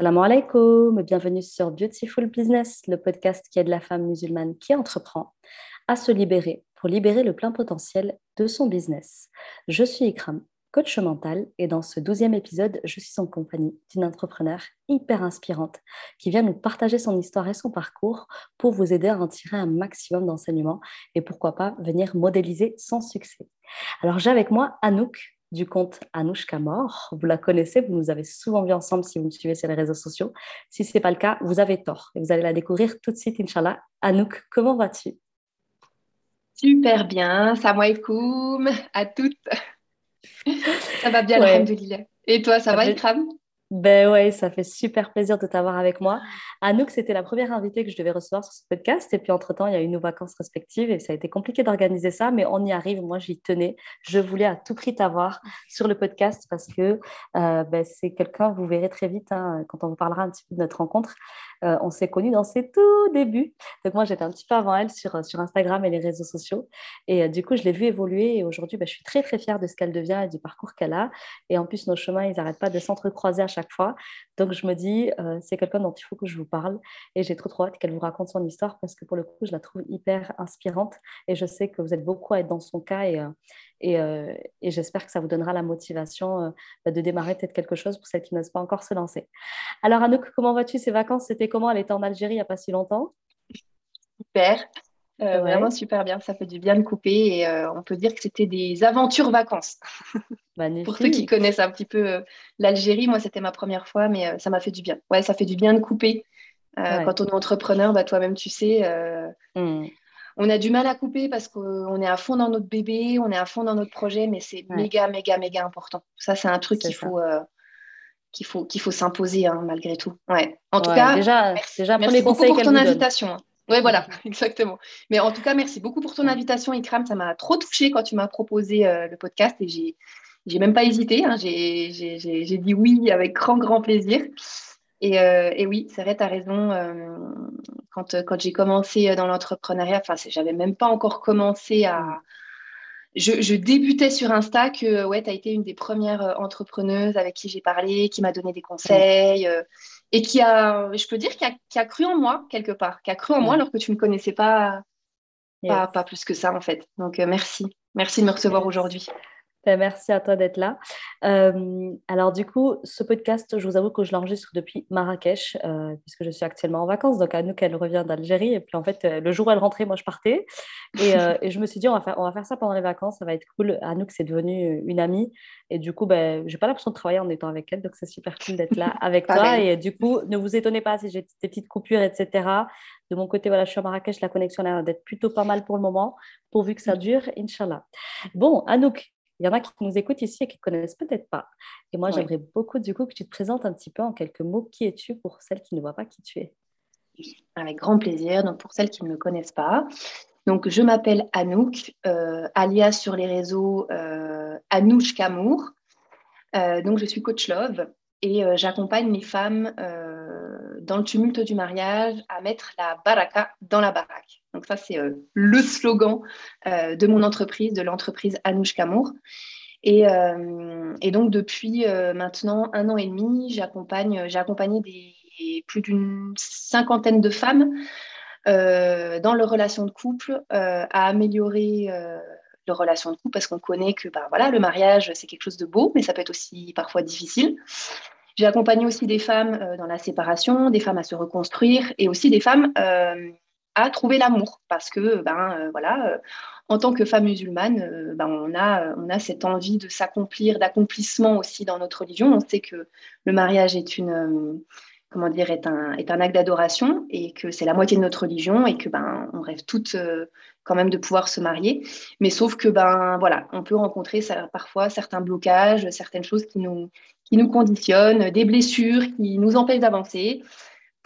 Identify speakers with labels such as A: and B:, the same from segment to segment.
A: Salam alaikum, bienvenue sur Beautiful Business, le podcast qui aide la femme musulmane qui entreprend à se libérer pour libérer le plein potentiel de son business. Je suis Ikram, coach mental, et dans ce douzième épisode, je suis en compagnie d'une entrepreneur hyper inspirante qui vient nous partager son histoire et son parcours pour vous aider à en tirer un maximum d'enseignements et pourquoi pas venir modéliser son succès. Alors j'ai avec moi Anouk, du compte Anouchka Mort. Vous la connaissez, vous nous avez souvent vu ensemble si vous me suivez sur les réseaux sociaux. Si ce n'est pas le cas, vous avez tort et vous allez la découvrir tout de suite, Inch'Allah. Anouk, comment vas-tu?
B: Super bien, alaikum à toutes. ça va bien, ouais. Et toi, ça, va, Ikram?
A: Ben ouais, ça fait super plaisir de t'avoir avec moi. Anouk, c'était la première invitée que je devais recevoir sur ce podcast. Et puis, entre-temps, il y a eu nos vacances respectives et ça a été compliqué d'organiser ça, mais on y arrive. Moi, j'y tenais. Je voulais à tout prix t'avoir sur le podcast parce que euh, ben, c'est quelqu'un, vous verrez très vite, hein, quand on vous parlera un petit peu de notre rencontre, euh, on s'est connus dans ses tout débuts. Donc, moi, j'étais un petit peu avant elle sur, sur Instagram et les réseaux sociaux. Et euh, du coup, je l'ai vue évoluer. Et aujourd'hui, ben, je suis très, très fière de ce qu'elle devient et du parcours qu'elle a. Et en plus, nos chemins, ils n'arrêtent pas de s'entrecroiser à chaque fois. Donc, je me dis, euh, c'est quelqu'un dont il faut que je vous parle. Et j'ai trop, trop hâte qu'elle vous raconte son histoire parce que pour le coup, je la trouve hyper inspirante. Et je sais que vous êtes beaucoup à être dans son cas. Et, et, et j'espère que ça vous donnera la motivation bah, de démarrer peut-être quelque chose pour celles qui n'osent pas encore se lancer. Alors, Anouk, comment vas-tu Ces vacances, c'était comment Elle était en Algérie il n'y a pas si longtemps?
B: Super. Euh, vraiment super bien, ça fait du bien de couper et euh, on peut dire que c'était des aventures vacances. Pour ceux qui connaissent un petit peu euh, l'Algérie, moi c'était ma première fois, mais ça m'a fait du bien. Ouais, ça fait du bien de couper. Quand on est entrepreneur, bah, toi-même tu sais, hmm. on a du mal à couper parce qu'on est à fond dans notre bébé, on est à fond dans notre projet, mais c'est méga, méga, méga important. Ça, c'est un truc qu'il faut qu'il faut, qu'il faut s'imposer hein, malgré tout. Ouais. En tout cas,
A: déjà,
B: merci,
A: déjà
B: merci beaucoup pour ton invitation. Oui, voilà, exactement. Mais en tout cas, merci beaucoup pour ton invitation, Ikram. Ça m'a trop touchée quand tu m'as proposé euh, le podcast et j'ai, j'ai même pas hésité. Hein. J'ai, j'ai, j'ai, dit oui avec grand, grand plaisir. Et, euh, et oui, c'est vrai, tu as raison. Euh, quand, quand j'ai commencé dans l'entrepreneuriat, enfin, j'avais même pas encore commencé à, je, débutais sur Insta que ouais, tu as été une des premières entrepreneuses avec qui j'ai parlé, qui m'a donné des conseils et qui a, je peux dire, qui a, cru en moi quelque part, qui a cru en moi alors que tu ne me connaissais pas, pas, plus que ça en fait. Donc euh, merci, merci de me recevoir aujourd'hui.
A: Ben, merci à toi d'être là. Euh, alors du coup, ce podcast, je vous avoue que je l'enregistre depuis Marrakech, euh, puisque je suis actuellement en vacances. Donc à nous qu'elle revient d'Algérie. Et puis en fait, euh, le jour où elle rentrait, moi je partais. Et, et, je me suis dit, on va, faire, on va faire ça pendant les vacances, ça va être cool. Anouk, c'est devenu une amie. Et du coup, ben, j'ai pas l'impression de travailler en étant avec elle. Donc c'est super cool d'être là avec toi. Et du coup, ne vous étonnez pas si j'ai des petites coupures, etc. De mon côté, voilà, je suis à Marrakech, la connexion a l'air d'être plutôt pas mal pour le moment, pourvu que ça dure, Inch'Allah. Bon, Anouk, il y en a qui nous écoutent ici et qui ne connaissent peut-être pas. Et moi, j'aimerais beaucoup du coup que tu te présentes un petit peu en quelques mots. Qui es-tu pour celles qui ne voient pas qui tu es?
B: Avec grand plaisir. Donc, pour celles qui ne me connaissent pas, donc, je m'appelle Anouk, euh, alias sur les réseaux euh, Anouche Kamour. Euh, donc, je suis coach love et euh, j'accompagne les femmes dans le tumulte du mariage à mettre la baraka dans la baraque. Donc ça, c'est euh, le slogan euh, de mon entreprise, de l'entreprise Anouche Kamour. Et, euh, donc, depuis maintenant un an et demi, j'accompagne, j'ai accompagné plus d'une cinquantaine de femmes dans leur relation de couple à améliorer leur relation de couple parce qu'on connaît que ben, voilà, le mariage, c'est quelque chose de beau, mais ça peut être aussi parfois difficile. J'ai accompagné aussi des femmes dans la séparation, des femmes à se reconstruire et aussi des femmes à trouver l'amour parce que ben euh, voilà euh, en tant que femme musulmane euh, ben, on a on a cette envie de s'accomplir d'accomplissement aussi dans notre religion on sait que le mariage est une comment dire est un est un acte d'adoration et que c'est la moitié de notre religion et que ben on rêve toutes quand même de pouvoir se marier mais sauf que ben voilà on peut rencontrer parfois certains blocages certaines choses qui nous qui nous conditionnent des blessures qui nous empêchent d'avancer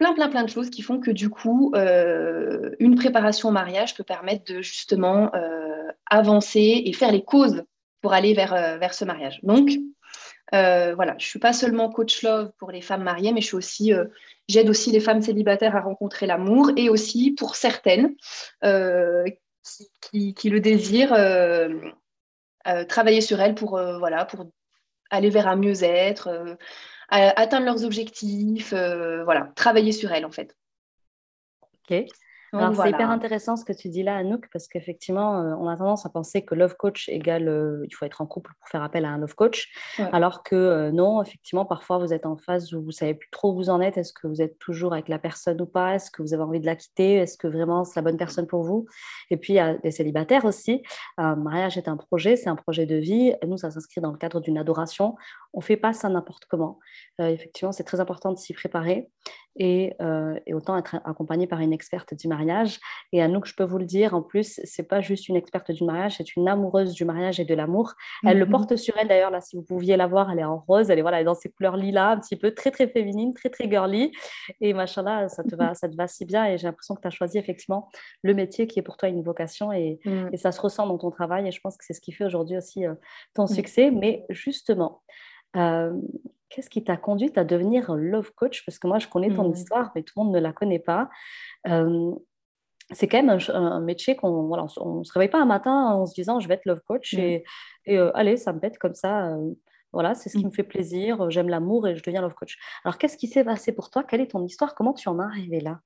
B: plein, plein, plein de choses qui font que du coup, euh, une préparation au mariage peut permettre de justement euh, avancer et faire les causes pour aller vers, euh, vers ce mariage. Donc, voilà, je ne suis pas seulement coach love pour les femmes mariées, mais aussi, j'aide aussi les femmes célibataires à rencontrer l'amour et aussi pour certaines qui, qui, le désirent, travailler sur elles pour aller vers un mieux-être atteindre leurs objectifs, voilà, travailler sur elles en fait.
A: Ok. Alors, c'est hyper intéressant ce que tu dis là, Anouk, parce qu'effectivement, euh, on a tendance à penser que love coach égale euh, il faut être en couple pour faire appel à un love coach, alors que euh, non, effectivement, parfois vous êtes en phase où vous savez plus trop où vous en êtes. Est-ce que vous êtes toujours avec la personne ou pas? Est-ce que vous avez envie de la quitter? Est-ce que vraiment c'est la bonne personne pour vous? Et puis, il y a des célibataires aussi. Un mariage est un projet, c'est un projet de vie. Nous, ça s'inscrit dans le cadre d'une adoration. On ne fait pas ça n'importe comment. effectivement, c'est très important de s'y préparer et, et autant être accompagné par une experte du mariage. Et Anouk, je peux vous le dire, en plus, c'est pas juste une experte du mariage, c'est une amoureuse du mariage et de l'amour. Elle le mhm. porte sur elle d'ailleurs, là, si vous pouviez la voir, elle est en rose, elle est, voilà, dans ses couleurs lilas, un petit peu très, très féminine, très, très girly. Et machallah, ça te va, ça te va si bien. Et j'ai l'impression que tu as choisi effectivement le métier qui est pour toi une vocation et, mm. et, ça se ressent dans ton travail. Et je pense que c'est ce qui fait aujourd'hui aussi euh, ton mm. succès. Mais justement, euh, qu'est-ce qui t'a conduite à devenir love coach? Parce que moi, je connais ton mm. histoire, mais tout le monde ne la connaît pas. Euh, c'est quand même un, métier qu'on voilà, on, ne se réveille pas un matin en se disant je vais être love coach mm. et, euh, allez, ça me pète comme ça. Euh, voilà, c'est ce qui mm. me fait plaisir. J'aime l'amour et je deviens love coach. Alors, qu'est-ce qui s'est passé pour toi? Quelle est ton histoire? Comment tu en es arrivé là?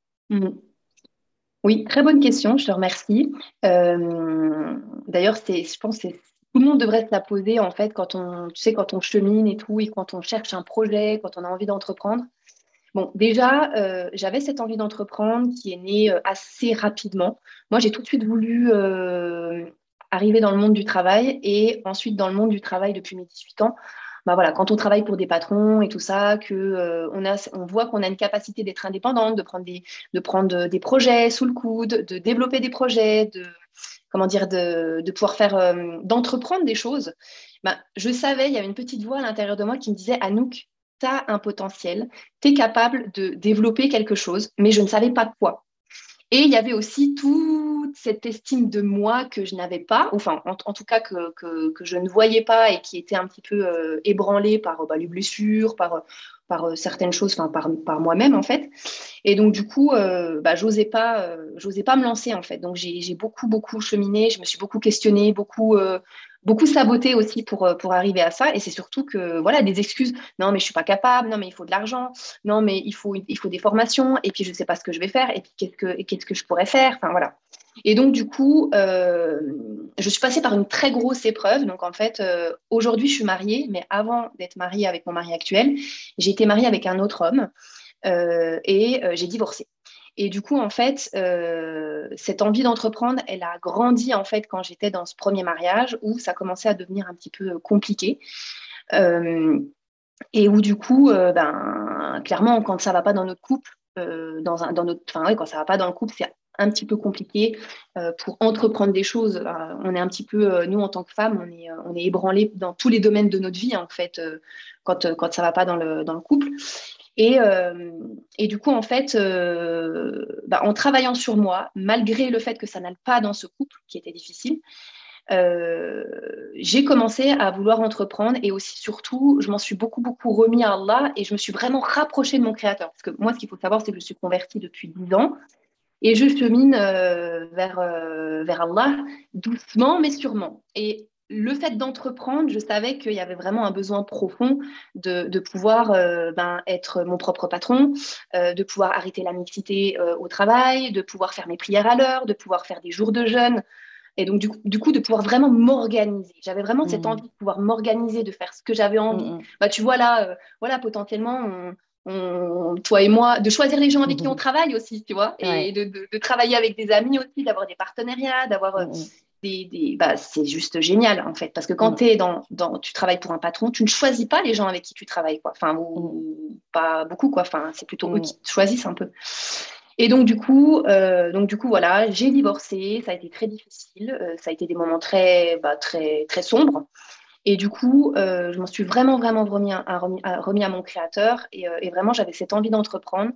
B: Oui, très bonne question. Je te remercie. Euh, d'ailleurs, je pense que tout le monde devrait se la poser en fait quand on, tu sais, quand on chemine et tout, et quand on cherche un projet, quand on a envie d'entreprendre. Bon, déjà, euh, j'avais cette envie d'entreprendre qui est née euh, assez rapidement. Moi, j'ai tout de suite voulu euh, arriver dans le monde du travail et ensuite dans le monde du travail depuis mes 18 ans. Bah voilà, quand on travaille pour des patrons et tout ça, que on, a, on voit qu'on a une capacité d'être indépendante, de prendre, des, de prendre des projets sous le coude, de développer des projets, de comment dire, de, pouvoir faire, d'entreprendre des choses. Bah, je savais, il y avait une petite voix à l'intérieur de moi qui me disait Anouk, tu as un potentiel, tu es capable de développer quelque chose, mais je ne savais pas quoi. Et il y avait aussi cette estime de moi que je n'avais pas, enfin en, tout cas que, que, je ne voyais pas et qui était un petit peu euh, ébranlée par bah, les blessures, par, euh, certaines choses, enfin par, par moi-même en fait. Et donc du coup, euh, bah, j'osais pas, j'osais pas me lancer en fait. Donc j'ai beaucoup beaucoup cheminé, je me suis beaucoup questionnée, beaucoup beaucoup saboté aussi pour, euh, pour arriver à ça. Et c'est surtout que, voilà, des excuses. Non, mais je suis pas capable. Non, mais il faut de l'argent. Non, mais il faut, il faut des formations. Et puis, je sais pas ce que je vais faire. Et puis, qu'est-ce que, qu'est-ce que je pourrais faire? Enfin, voilà. Et donc, du coup, euh, je suis passée par une très grosse épreuve. Donc, en fait, euh, aujourd'hui, je suis mariée. Mais avant d'être mariée avec mon mari actuel, j'ai été mariée avec un autre homme. et j'ai divorcé. Et du coup, en fait, euh, cette envie d'entreprendre, elle a grandi en fait quand j'étais dans ce premier mariage où ça commençait à devenir un petit peu euh, compliqué. Euh, et où du coup, ben, clairement, quand ça va pas dans notre couple, dans, un, dans notre, quand ça va pas dans le couple, c'est un petit peu compliqué pour entreprendre des choses. on est un petit peu, nous en tant que femmes, on est, on est ébranlé dans tous les domaines de notre vie en fait, quand, quand ça va pas dans le, dans le couple. Et, euh, et, du coup, en fait, euh, bah, en travaillant sur moi, malgré le fait que ça n'aille pas dans ce couple qui était difficile, euh, j'ai commencé à vouloir entreprendre et aussi, surtout, je m'en suis beaucoup, beaucoup remis à Allah et je me suis vraiment rapprochée de mon créateur. Parce que moi, ce qu'il faut savoir, c'est que je suis convertie depuis 10 ans et je chemine vers, vers Allah doucement, mais sûrement. Et le fait d'entreprendre, je savais qu'il y avait vraiment un besoin profond de, pouvoir euh, ben, être mon propre patron, euh, de pouvoir arrêter la mixité euh, au travail, de pouvoir faire mes prières à l'heure, de pouvoir faire des jours de jeûne. Et donc, du coup, de pouvoir vraiment m'organiser. J'avais vraiment cette mmh. envie de pouvoir m'organiser, de faire ce que j'avais envie. Mmh, mmh. Bah, tu vois là, voilà, potentiellement, toi et moi, de choisir les gens avec qui on travaille aussi, tu vois, et de, travailler avec des amis aussi, d'avoir des partenariats, d'avoir bah, c'est juste génial en fait. Parce que quand es dans, dans, tu travailles pour un patron, tu ne choisis pas les gens avec qui tu travailles. Quoi. Enfin, ou, pas beaucoup, quoi. Enfin, c'est plutôt eux qui te choisissent un peu. Et donc du coup, euh, donc du coup voilà, j'ai divorcé, ça a été très difficile, euh, ça a été des moments très, bah, très, très sombres. Et du coup, euh, je m'en suis vraiment, vraiment remis à, remis à, mon créateur et, et vraiment j'avais cette envie d'entreprendre.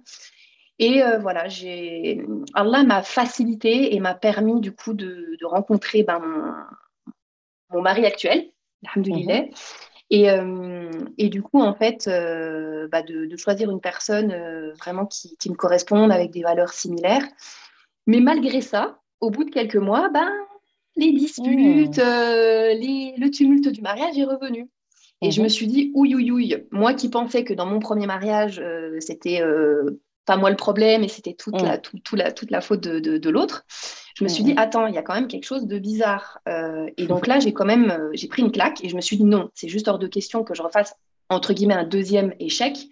B: Et euh, voilà, j'ai Allah m'a facilité et m'a permis du coup de, rencontrer ben, mon, mari actuel, alhamdoulilah. Mhm. Et, euh, et, du coup, en fait, euh, bah, de, choisir une personne vraiment qui, me corresponde avec des valeurs similaires. Mais malgré ça, au bout de quelques mois, ben, les disputes, mmh. les, le tumulte du mariage est revenu. Et je me mhm. suis dit, ouïe, ouïe, ouïe, moi qui pensais que dans mon premier mariage, c'était pas moi le problème et c'était toute, la, la, toute la faute de, de, l'autre, je me suis dit, attends, il y a quand même quelque chose de bizarre. et donc là, j'ai quand même j'ai pris une claque et je me suis dit, non, c'est juste hors de question que je refasse, entre guillemets, un deuxième échec.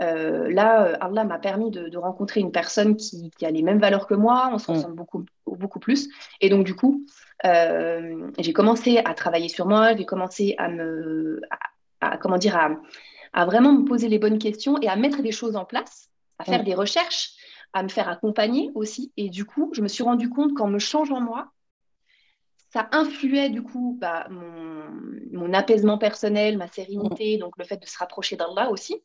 B: Euh, là, euh, Allah m'a permis de, rencontrer une personne qui, a les mêmes valeurs que moi, on se ressemble beaucoup, beaucoup plus. Et donc, du coup, euh, j'ai commencé à travailler sur moi, j'ai commencé à me, à, comment dire, à, vraiment me poser les bonnes questions et à mettre des choses en place, à faire mm. des recherches, à me faire accompagner aussi. Et du coup, je me suis rendu compte qu'en me changeant moi, ça influait du coup bah, mon, apaisement personnel, ma sérénité, mm. donc le fait de se rapprocher d'Allah aussi.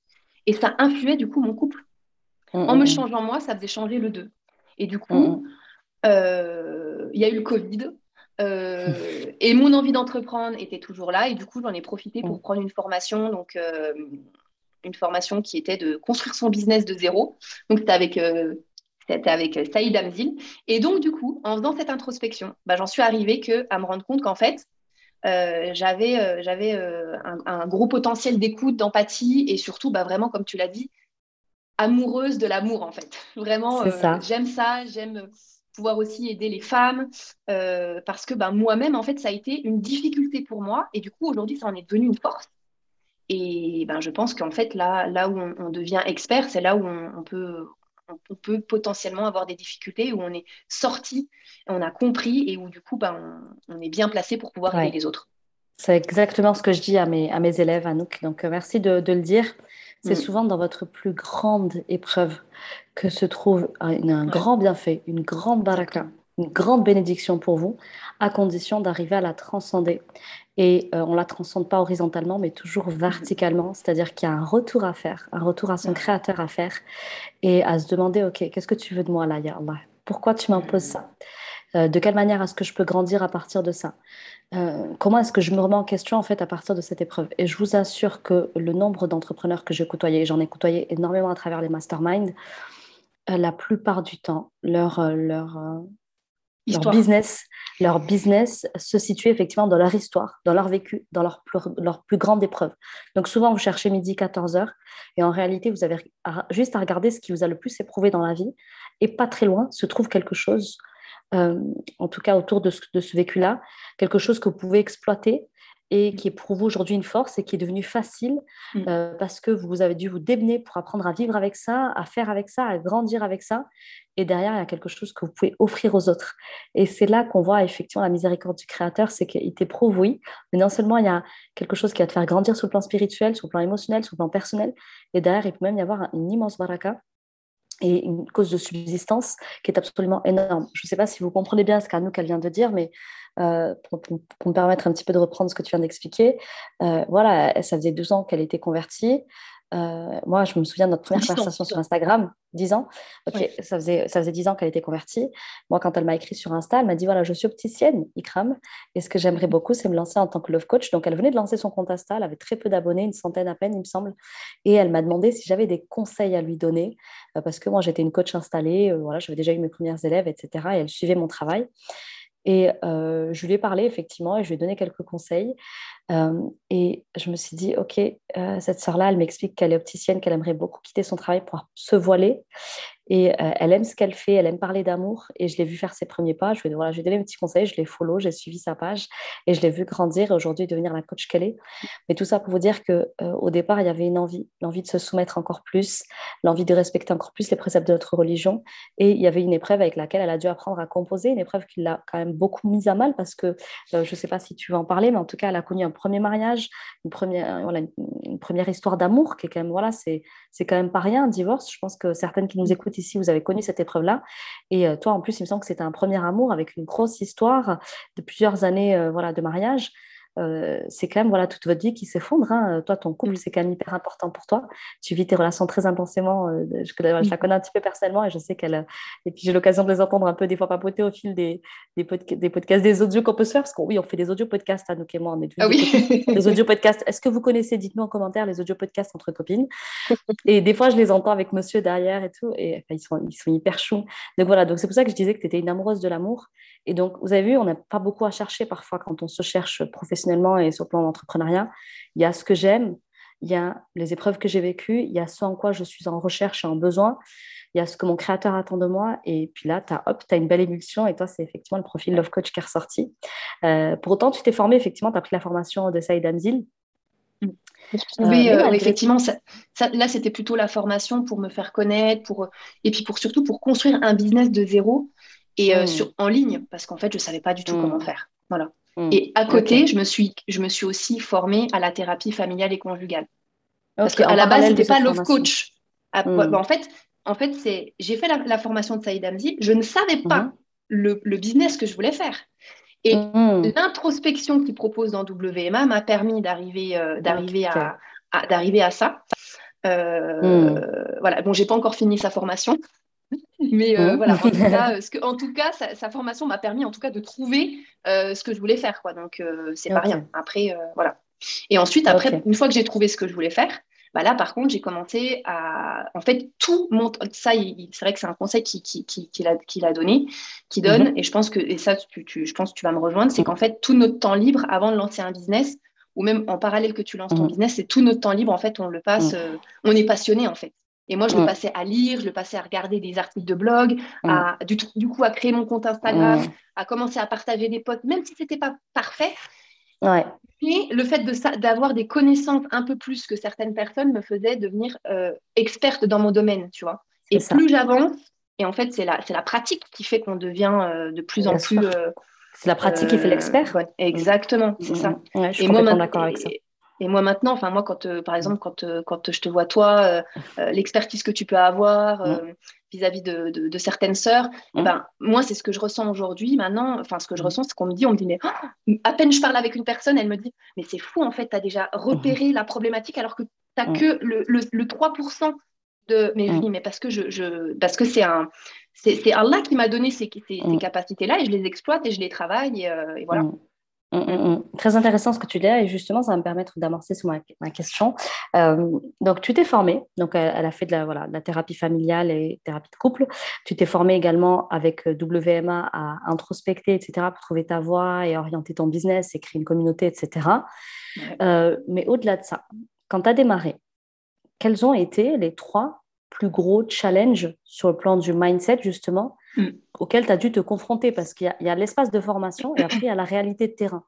B: Et ça influait du coup mon couple. Mm, en me changeant moi, ça faisait changer le deux. Et du coup, euh, il y a eu le Covid. Euh, et mon envie d'entreprendre était toujours là. Et du coup, j'en ai profité pour prendre une formation. Donc, euh, une formation qui était de construire son business de zéro. Donc, c'était avec c'était avec Saïd Amzil. Et donc, du coup, en faisant cette introspection, bah, j'en suis arrivée que, à me rendre compte qu'en fait, euh, j'avais euh, j'avais euh, un, gros potentiel d'écoute, d'empathie et surtout, bah, vraiment, comme tu l'as dit, amoureuse de l'amour en fait. Vraiment, j'aime ça, j'aime pouvoir aussi aider les femmes parce que bah, moi-même, en fait, ça a été une difficulté pour moi et du coup, aujourd'hui, ça en est devenu une force. Et ben, je pense qu'en fait, là, là où on, devient expert, c'est là où on, peut, on, peut potentiellement avoir des difficultés, où on est sorti, on a compris et où du coup, ben, on, est bien placé pour pouvoir aider les autres.
A: C'est exactement ce que je dis à mes, à mes élèves, Anouk. Donc, euh, merci de, le dire. C'est mm. souvent dans votre plus grande épreuve que se trouve un, grand bienfait, une grande baraka, une grande bénédiction pour vous, à condition d'arriver à la transcender. Et euh, on ne la transcende pas horizontalement, mais toujours mm-hmm. verticalement, c'est-à-dire qu'il y a un retour à faire, un retour à son créateur à faire, et à se demander, OK, qu'est-ce que tu veux de moi là, Ya Allah? Pourquoi tu m'imposes ça? Euh, De quelle manière est-ce que je peux grandir à partir de ça? Euh, Comment est-ce que je me remets en question en fait à partir de cette épreuve? Et je vous assure que le nombre d'entrepreneurs que j'ai côtoyés, j'en ai côtoyé énormément à travers les masterminds, la plupart du temps, leur, leur, leur business, leur business se situe effectivement dans leur histoire, dans leur vécu, dans leur plus, leur plus grande épreuve. Donc souvent, vous cherchez midi 14 heures et en réalité, vous avez juste à regarder ce qui vous a le plus éprouvé dans la vie et pas très loin se trouve quelque chose, euh, en tout cas autour de ce, de ce vécu-là, quelque chose que vous pouvez exploiter et qui est pour vous aujourd'hui une force et qui est devenu facile mm. euh, parce que vous avez dû vous démener pour apprendre à vivre avec ça, à faire avec ça, à grandir avec ça. Et derrière, il y a quelque chose que vous pouvez offrir aux autres. Et c'est là qu'on voit effectivement la miséricorde du Créateur, c'est qu'il t'éprouve, oui, mais non seulement il y a quelque chose qui va te faire grandir sur le plan spirituel, sur le plan émotionnel, sur le plan personnel, et derrière, il peut même y avoir une immense baraka et une cause de subsistance qui est absolument énorme. Je ne sais pas si vous comprenez bien ce qu'elle vient de dire, mais euh, pour, me permettre un petit peu de reprendre ce que tu viens d'expliquer, euh, voilà, ça faisait deux ans qu'elle était convertie. Euh, moi, je me souviens de notre première conversation sur Instagram, 10 ans. Ok, ça, faisait, ça faisait 10 ans qu'elle était convertie. Moi, quand elle m'a écrit sur Insta, elle m'a dit voilà, je suis opticienne, Ikram, et ce que j'aimerais beaucoup, c'est me lancer en tant que love coach. Donc, elle venait de lancer son compte Insta, elle avait très peu d'abonnés, une centaine à peine, il me semble. Et elle m'a demandé si j'avais des conseils à lui donner, euh, parce que moi, j'étais une coach installée, euh, voilà, j'avais déjà eu mes premières élèves, etc. Et elle suivait mon travail. Et je lui ai parlé effectivement et je lui ai donné quelques conseils. Et je me suis dit, OK, cette sœur-là, elle m'explique qu'elle est opticienne, qu'elle aimerait beaucoup quitter son travail pour se voiler. Et euh, elle aime ce qu'elle fait, elle aime parler d'amour. Et je l'ai vu faire ses premiers pas. Je lui ai, voilà, donné un petit conseil, je l'ai follow, j'ai suivi sa page et je l'ai vu grandir et aujourd'hui devenir la coach qu'elle est. Mais tout ça pour vous dire qu'au euh, départ, il y avait une envie, l'envie de se soumettre encore plus, l'envie de respecter encore plus les préceptes de notre religion. Et il y avait une épreuve avec laquelle elle a dû apprendre à composer, une épreuve qui l'a quand même beaucoup mise à mal parce que euh, je ne sais pas si tu veux en parler, mais en tout cas, elle a connu un premier mariage, une première, une, première histoire d'amour qui est quand même, voilà, c'est quand même pas rien, un divorce. Je pense que certaines qui nous écoutent ici, vous avez connu cette épreuve-là. Et euh, toi, en plus, il me semble que c'était un premier amour avec une grosse histoire de plusieurs années euh, voilà, de mariage. Euh, c'est quand même voilà, toute votre vie qui s'effondre. Hein. Toi, ton couple, c'est quand même hyper important pour toi. Tu vis tes relations très intensément. Euh, je, je, la connais un petit peu personnellement et je sais qu'elle. Et puis, j'ai l'occasion de les entendre un peu, des fois, papoter au fil des, des, des podcasts, des audios qu'on peut se faire. Parce que oui, on fait des audio podcasts, à nous et moi. On est
B: ah oui.
A: des audio podcasts. Est-ce que vous connaissez Dites-nous en commentaire les audio podcasts entre copines? Et des fois, je les entends avec monsieur derrière et tout. Et ils, sont, ils sont hyper choux. Donc voilà, donc c'est pour ça que je disais que tu étais une amoureuse de l'amour Et donc, vous avez vu, on n'a pas beaucoup à chercher parfois quand on se cherche professionnellement et sur le plan d'entrepreneuriat. Il y a ce que j'aime, il y a les épreuves que j'ai vécues, il y a ce en quoi je suis en recherche et en besoin, il y a ce que mon créateur attend de moi. Et puis là, tu as, hop, as une belle émulsion et toi, c'est effectivement le profil Love Coach qui est ressorti. Euh, pour autant, tu t'es formé, effectivement, tu as pris la formation de Saïd Amzil.
B: Mm. Euh, oui, euh, effectivement, là, c'était plutôt la formation pour me faire connaître, pour, et puis pour, surtout pour construire un business de zéro et mm. sur, en ligne, parce qu'en fait, je ne savais pas du tout mm. comment faire. Voilà. Et à côté, je, me suis, je me suis aussi formée à la thérapie familiale et conjugale. Parce qu'à la base, ce n'était pas Love Coach. Ah, bah, en fait, en fait, c'est j'ai fait la, formation de Saïd Amzi, je ne savais pas mhm. le, business que je voulais faire. Et mhm. l'introspection qu'il propose dans WMA m'a permis d'arriver euh, d'arriver à, d'arriver à ça. Euh, mhm. Voilà, bon, j'ai pas encore fini sa formation, mais euh, voilà, en tout cas, sa, formation m'a permis en tout cas de trouver ce que je voulais faire, quoi. Donc c'est pas rien. Après, voilà. Et ensuite, après, une fois que j'ai trouvé ce que je voulais faire, bah là, par contre, j'ai commencé à. En fait, tout mon. Ça, c'est vrai que c'est un conseil qu'il qui, qui, qui, a, a, donné, qui donne, mhm. et je pense que, et ça, tu, je pense que tu vas me rejoindre, c'est qu'en fait, tout notre temps libre avant de lancer un business, ou même en parallèle que tu lances ton business, c'est tout notre temps libre, en fait, on le passe, euh, on est passionné, en fait. Et moi, je le passais à lire, je le passais à regarder des articles de blog, à, du, du, coup, à créer mon compte Instagram, à commencer à partager des potes, même si ce n'était pas parfait.
A: Ouais.
B: Et le fait d'avoir des connaissances un peu plus que certaines personnes me faisait devenir euh, experte dans mon domaine, tu vois. Et plus j'avance, et en fait, c'est la, la pratique qui fait qu'on devient euh, de plus en plus. Euh,
A: c'est la pratique qui fait l'expert.
B: exactement, c'est ça.
A: je suis et complètement d'accord avec ça.
B: Et moi maintenant, enfin moi quand euh, par exemple quand, euh, quand je te vois toi, euh, l'expertise que tu peux avoir mm. vis-à-vis de, de, certaines sœurs, mm. ben moi c'est ce que je ressens aujourd'hui. Maintenant, enfin ce que je mm. ressens, c'est qu'on me dit, on me dit mais oh, à peine je parle avec une personne, elle me dit mais c'est fou en fait, tu as déjà repéré la problématique alors que tu n'as que le, le, 3% de mais dis mais parce que je, je parce que c'est un c'est Allah qui m'a donné ces, ces, capacités là et je les exploite et je les travaille et voilà.
A: Très intéressant ce que tu dis et justement ça va me permettre d'avancer sur ma, question. Euh, donc tu t'es formée, donc elle, a fait de la, voilà, la thérapie familiale et thérapie de couple. Tu t'es formée également avec euh, WMA à introspecter, etc. pour trouver ta voie et orienter ton business et créer une communauté, etc. Euh, mais au-delà de ça, quand tu as démarré, quels ont été les trois plus gros challenges sur le plan du mindset justement Mm. auquel tu as dû te confronter parce qu'il y a, l'espace de formation et après il y a la réalité de terrain.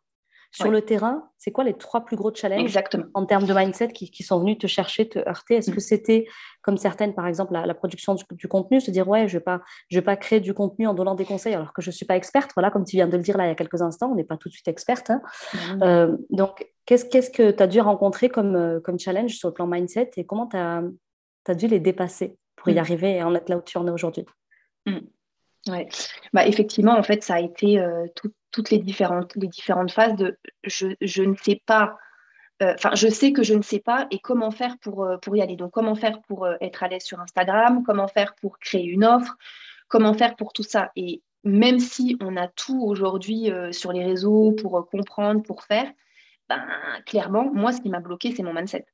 A: Sur le terrain, c'est quoi les trois plus gros challenges en termes de mindset qui, sont venus te chercher, te heurter? Est-ce que mm. c'était, comme certaines, par exemple, la, production du, contenu, se dire, ouais, je ne vais, pas, je vais pas créer du contenu en donnant des conseils alors que je ne suis pas experte? Voilà, comme tu viens de le dire là il y a quelques instants, on n'est pas tout de suite experte. Hein. Mm. Euh, donc, qu'est-ce, qu'est-ce que tu as dû rencontrer comme, euh, comme challenge sur le plan mindset et comment tu as, dû les dépasser pour y arriver et en être là où tu en es aujourd'hui?
B: Ouais. Bah, effectivement, en fait, ça a été euh, toutes les différentes, les différentes phases de je, je ne sais pas, euh, enfin, je sais que je ne sais pas et comment faire pour, euh, pour y aller. Donc, comment faire pour être à l'aise sur Instagram, comment faire pour créer une offre, comment faire pour tout ça? Et même si on a tout aujourd'hui sur les réseaux pour comprendre, pour faire, ben, clairement, moi, ce qui m'a bloqué, c'est mon mindset.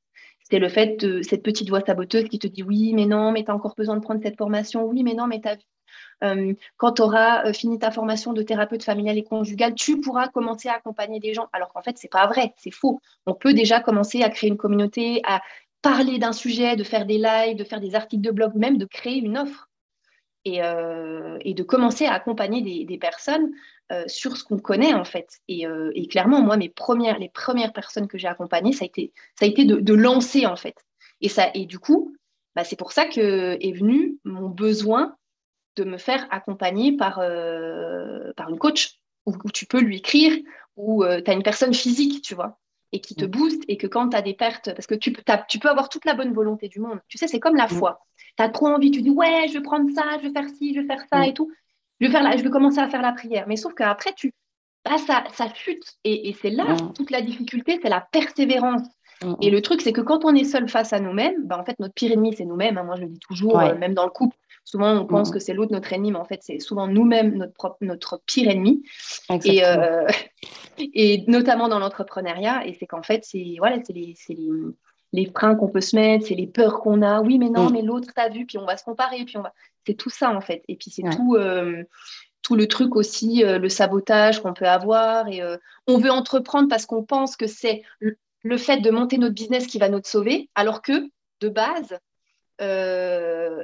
B: C'est le fait de cette petite voix saboteuse qui te dit oui, mais non, mais tu as encore besoin de prendre cette formation, oui, mais non, mais tu as quand tu auras euh, fini ta formation de thérapeute familiale et conjugale, tu pourras commencer à accompagner des gens. Alors qu'en fait, c'est pas vrai, c'est faux. On peut déjà commencer à créer une communauté, à parler d'un sujet, de faire des lives, de faire des articles de blog, même de créer une offre. Et, euh, de commencer à accompagner des, personnes sur ce qu'on connaît en fait. Et, clairement, moi, mes premières, les premières personnes que j'ai accompagnées, ça a été, ça a été de, lancer en fait. Et, ça, et du coup, bah, c'est pour ça que est venu mon besoin de me faire accompagner par, euh, par une coach où, tu peux lui écrire, où euh, tu as une personne physique, tu vois, et qui te mm. booste, et que quand tu as des pertes, parce que tu, tu peux avoir toute la bonne volonté du monde, tu sais, c'est comme la mm. foi. Tu as trop envie, tu dis, ouais, je vais prendre ça, je vais faire ci, je vais faire ça mm. et tout. Je vais, faire la, je vais commencer à faire la prière. Mais sauf qu'après, tu, bah, ça, ça chute. Et, et c'est là toute la difficulté, c'est la persévérance. Et le truc, c'est que quand on est seul face à nous-mêmes, bah, en fait, notre pire ennemi, c'est nous-mêmes. Hein. Moi, je le dis toujours, euh, même dans le couple, Souvent, on pense mm. que c'est l'autre notre ennemi, mais en fait, c'est souvent nous-mêmes notre, propre, notre pire ennemi. Et, euh, et, notamment dans l'entrepreneuriat. Et c'est qu'en fait, c'est voilà, les, les, les freins qu'on peut se mettre, c'est les peurs qu'on a. Oui, mais non, mm. mais l'autre, t'as vu, puis on va se comparer, puis on va. C'est tout ça, en fait. Et puis, c'est tout. Euh, tout le truc aussi, le sabotage qu'on peut avoir. Et on veut entreprendre parce qu'on pense que c'est le fait de monter notre business qui va nous sauver, alors que de base, euh,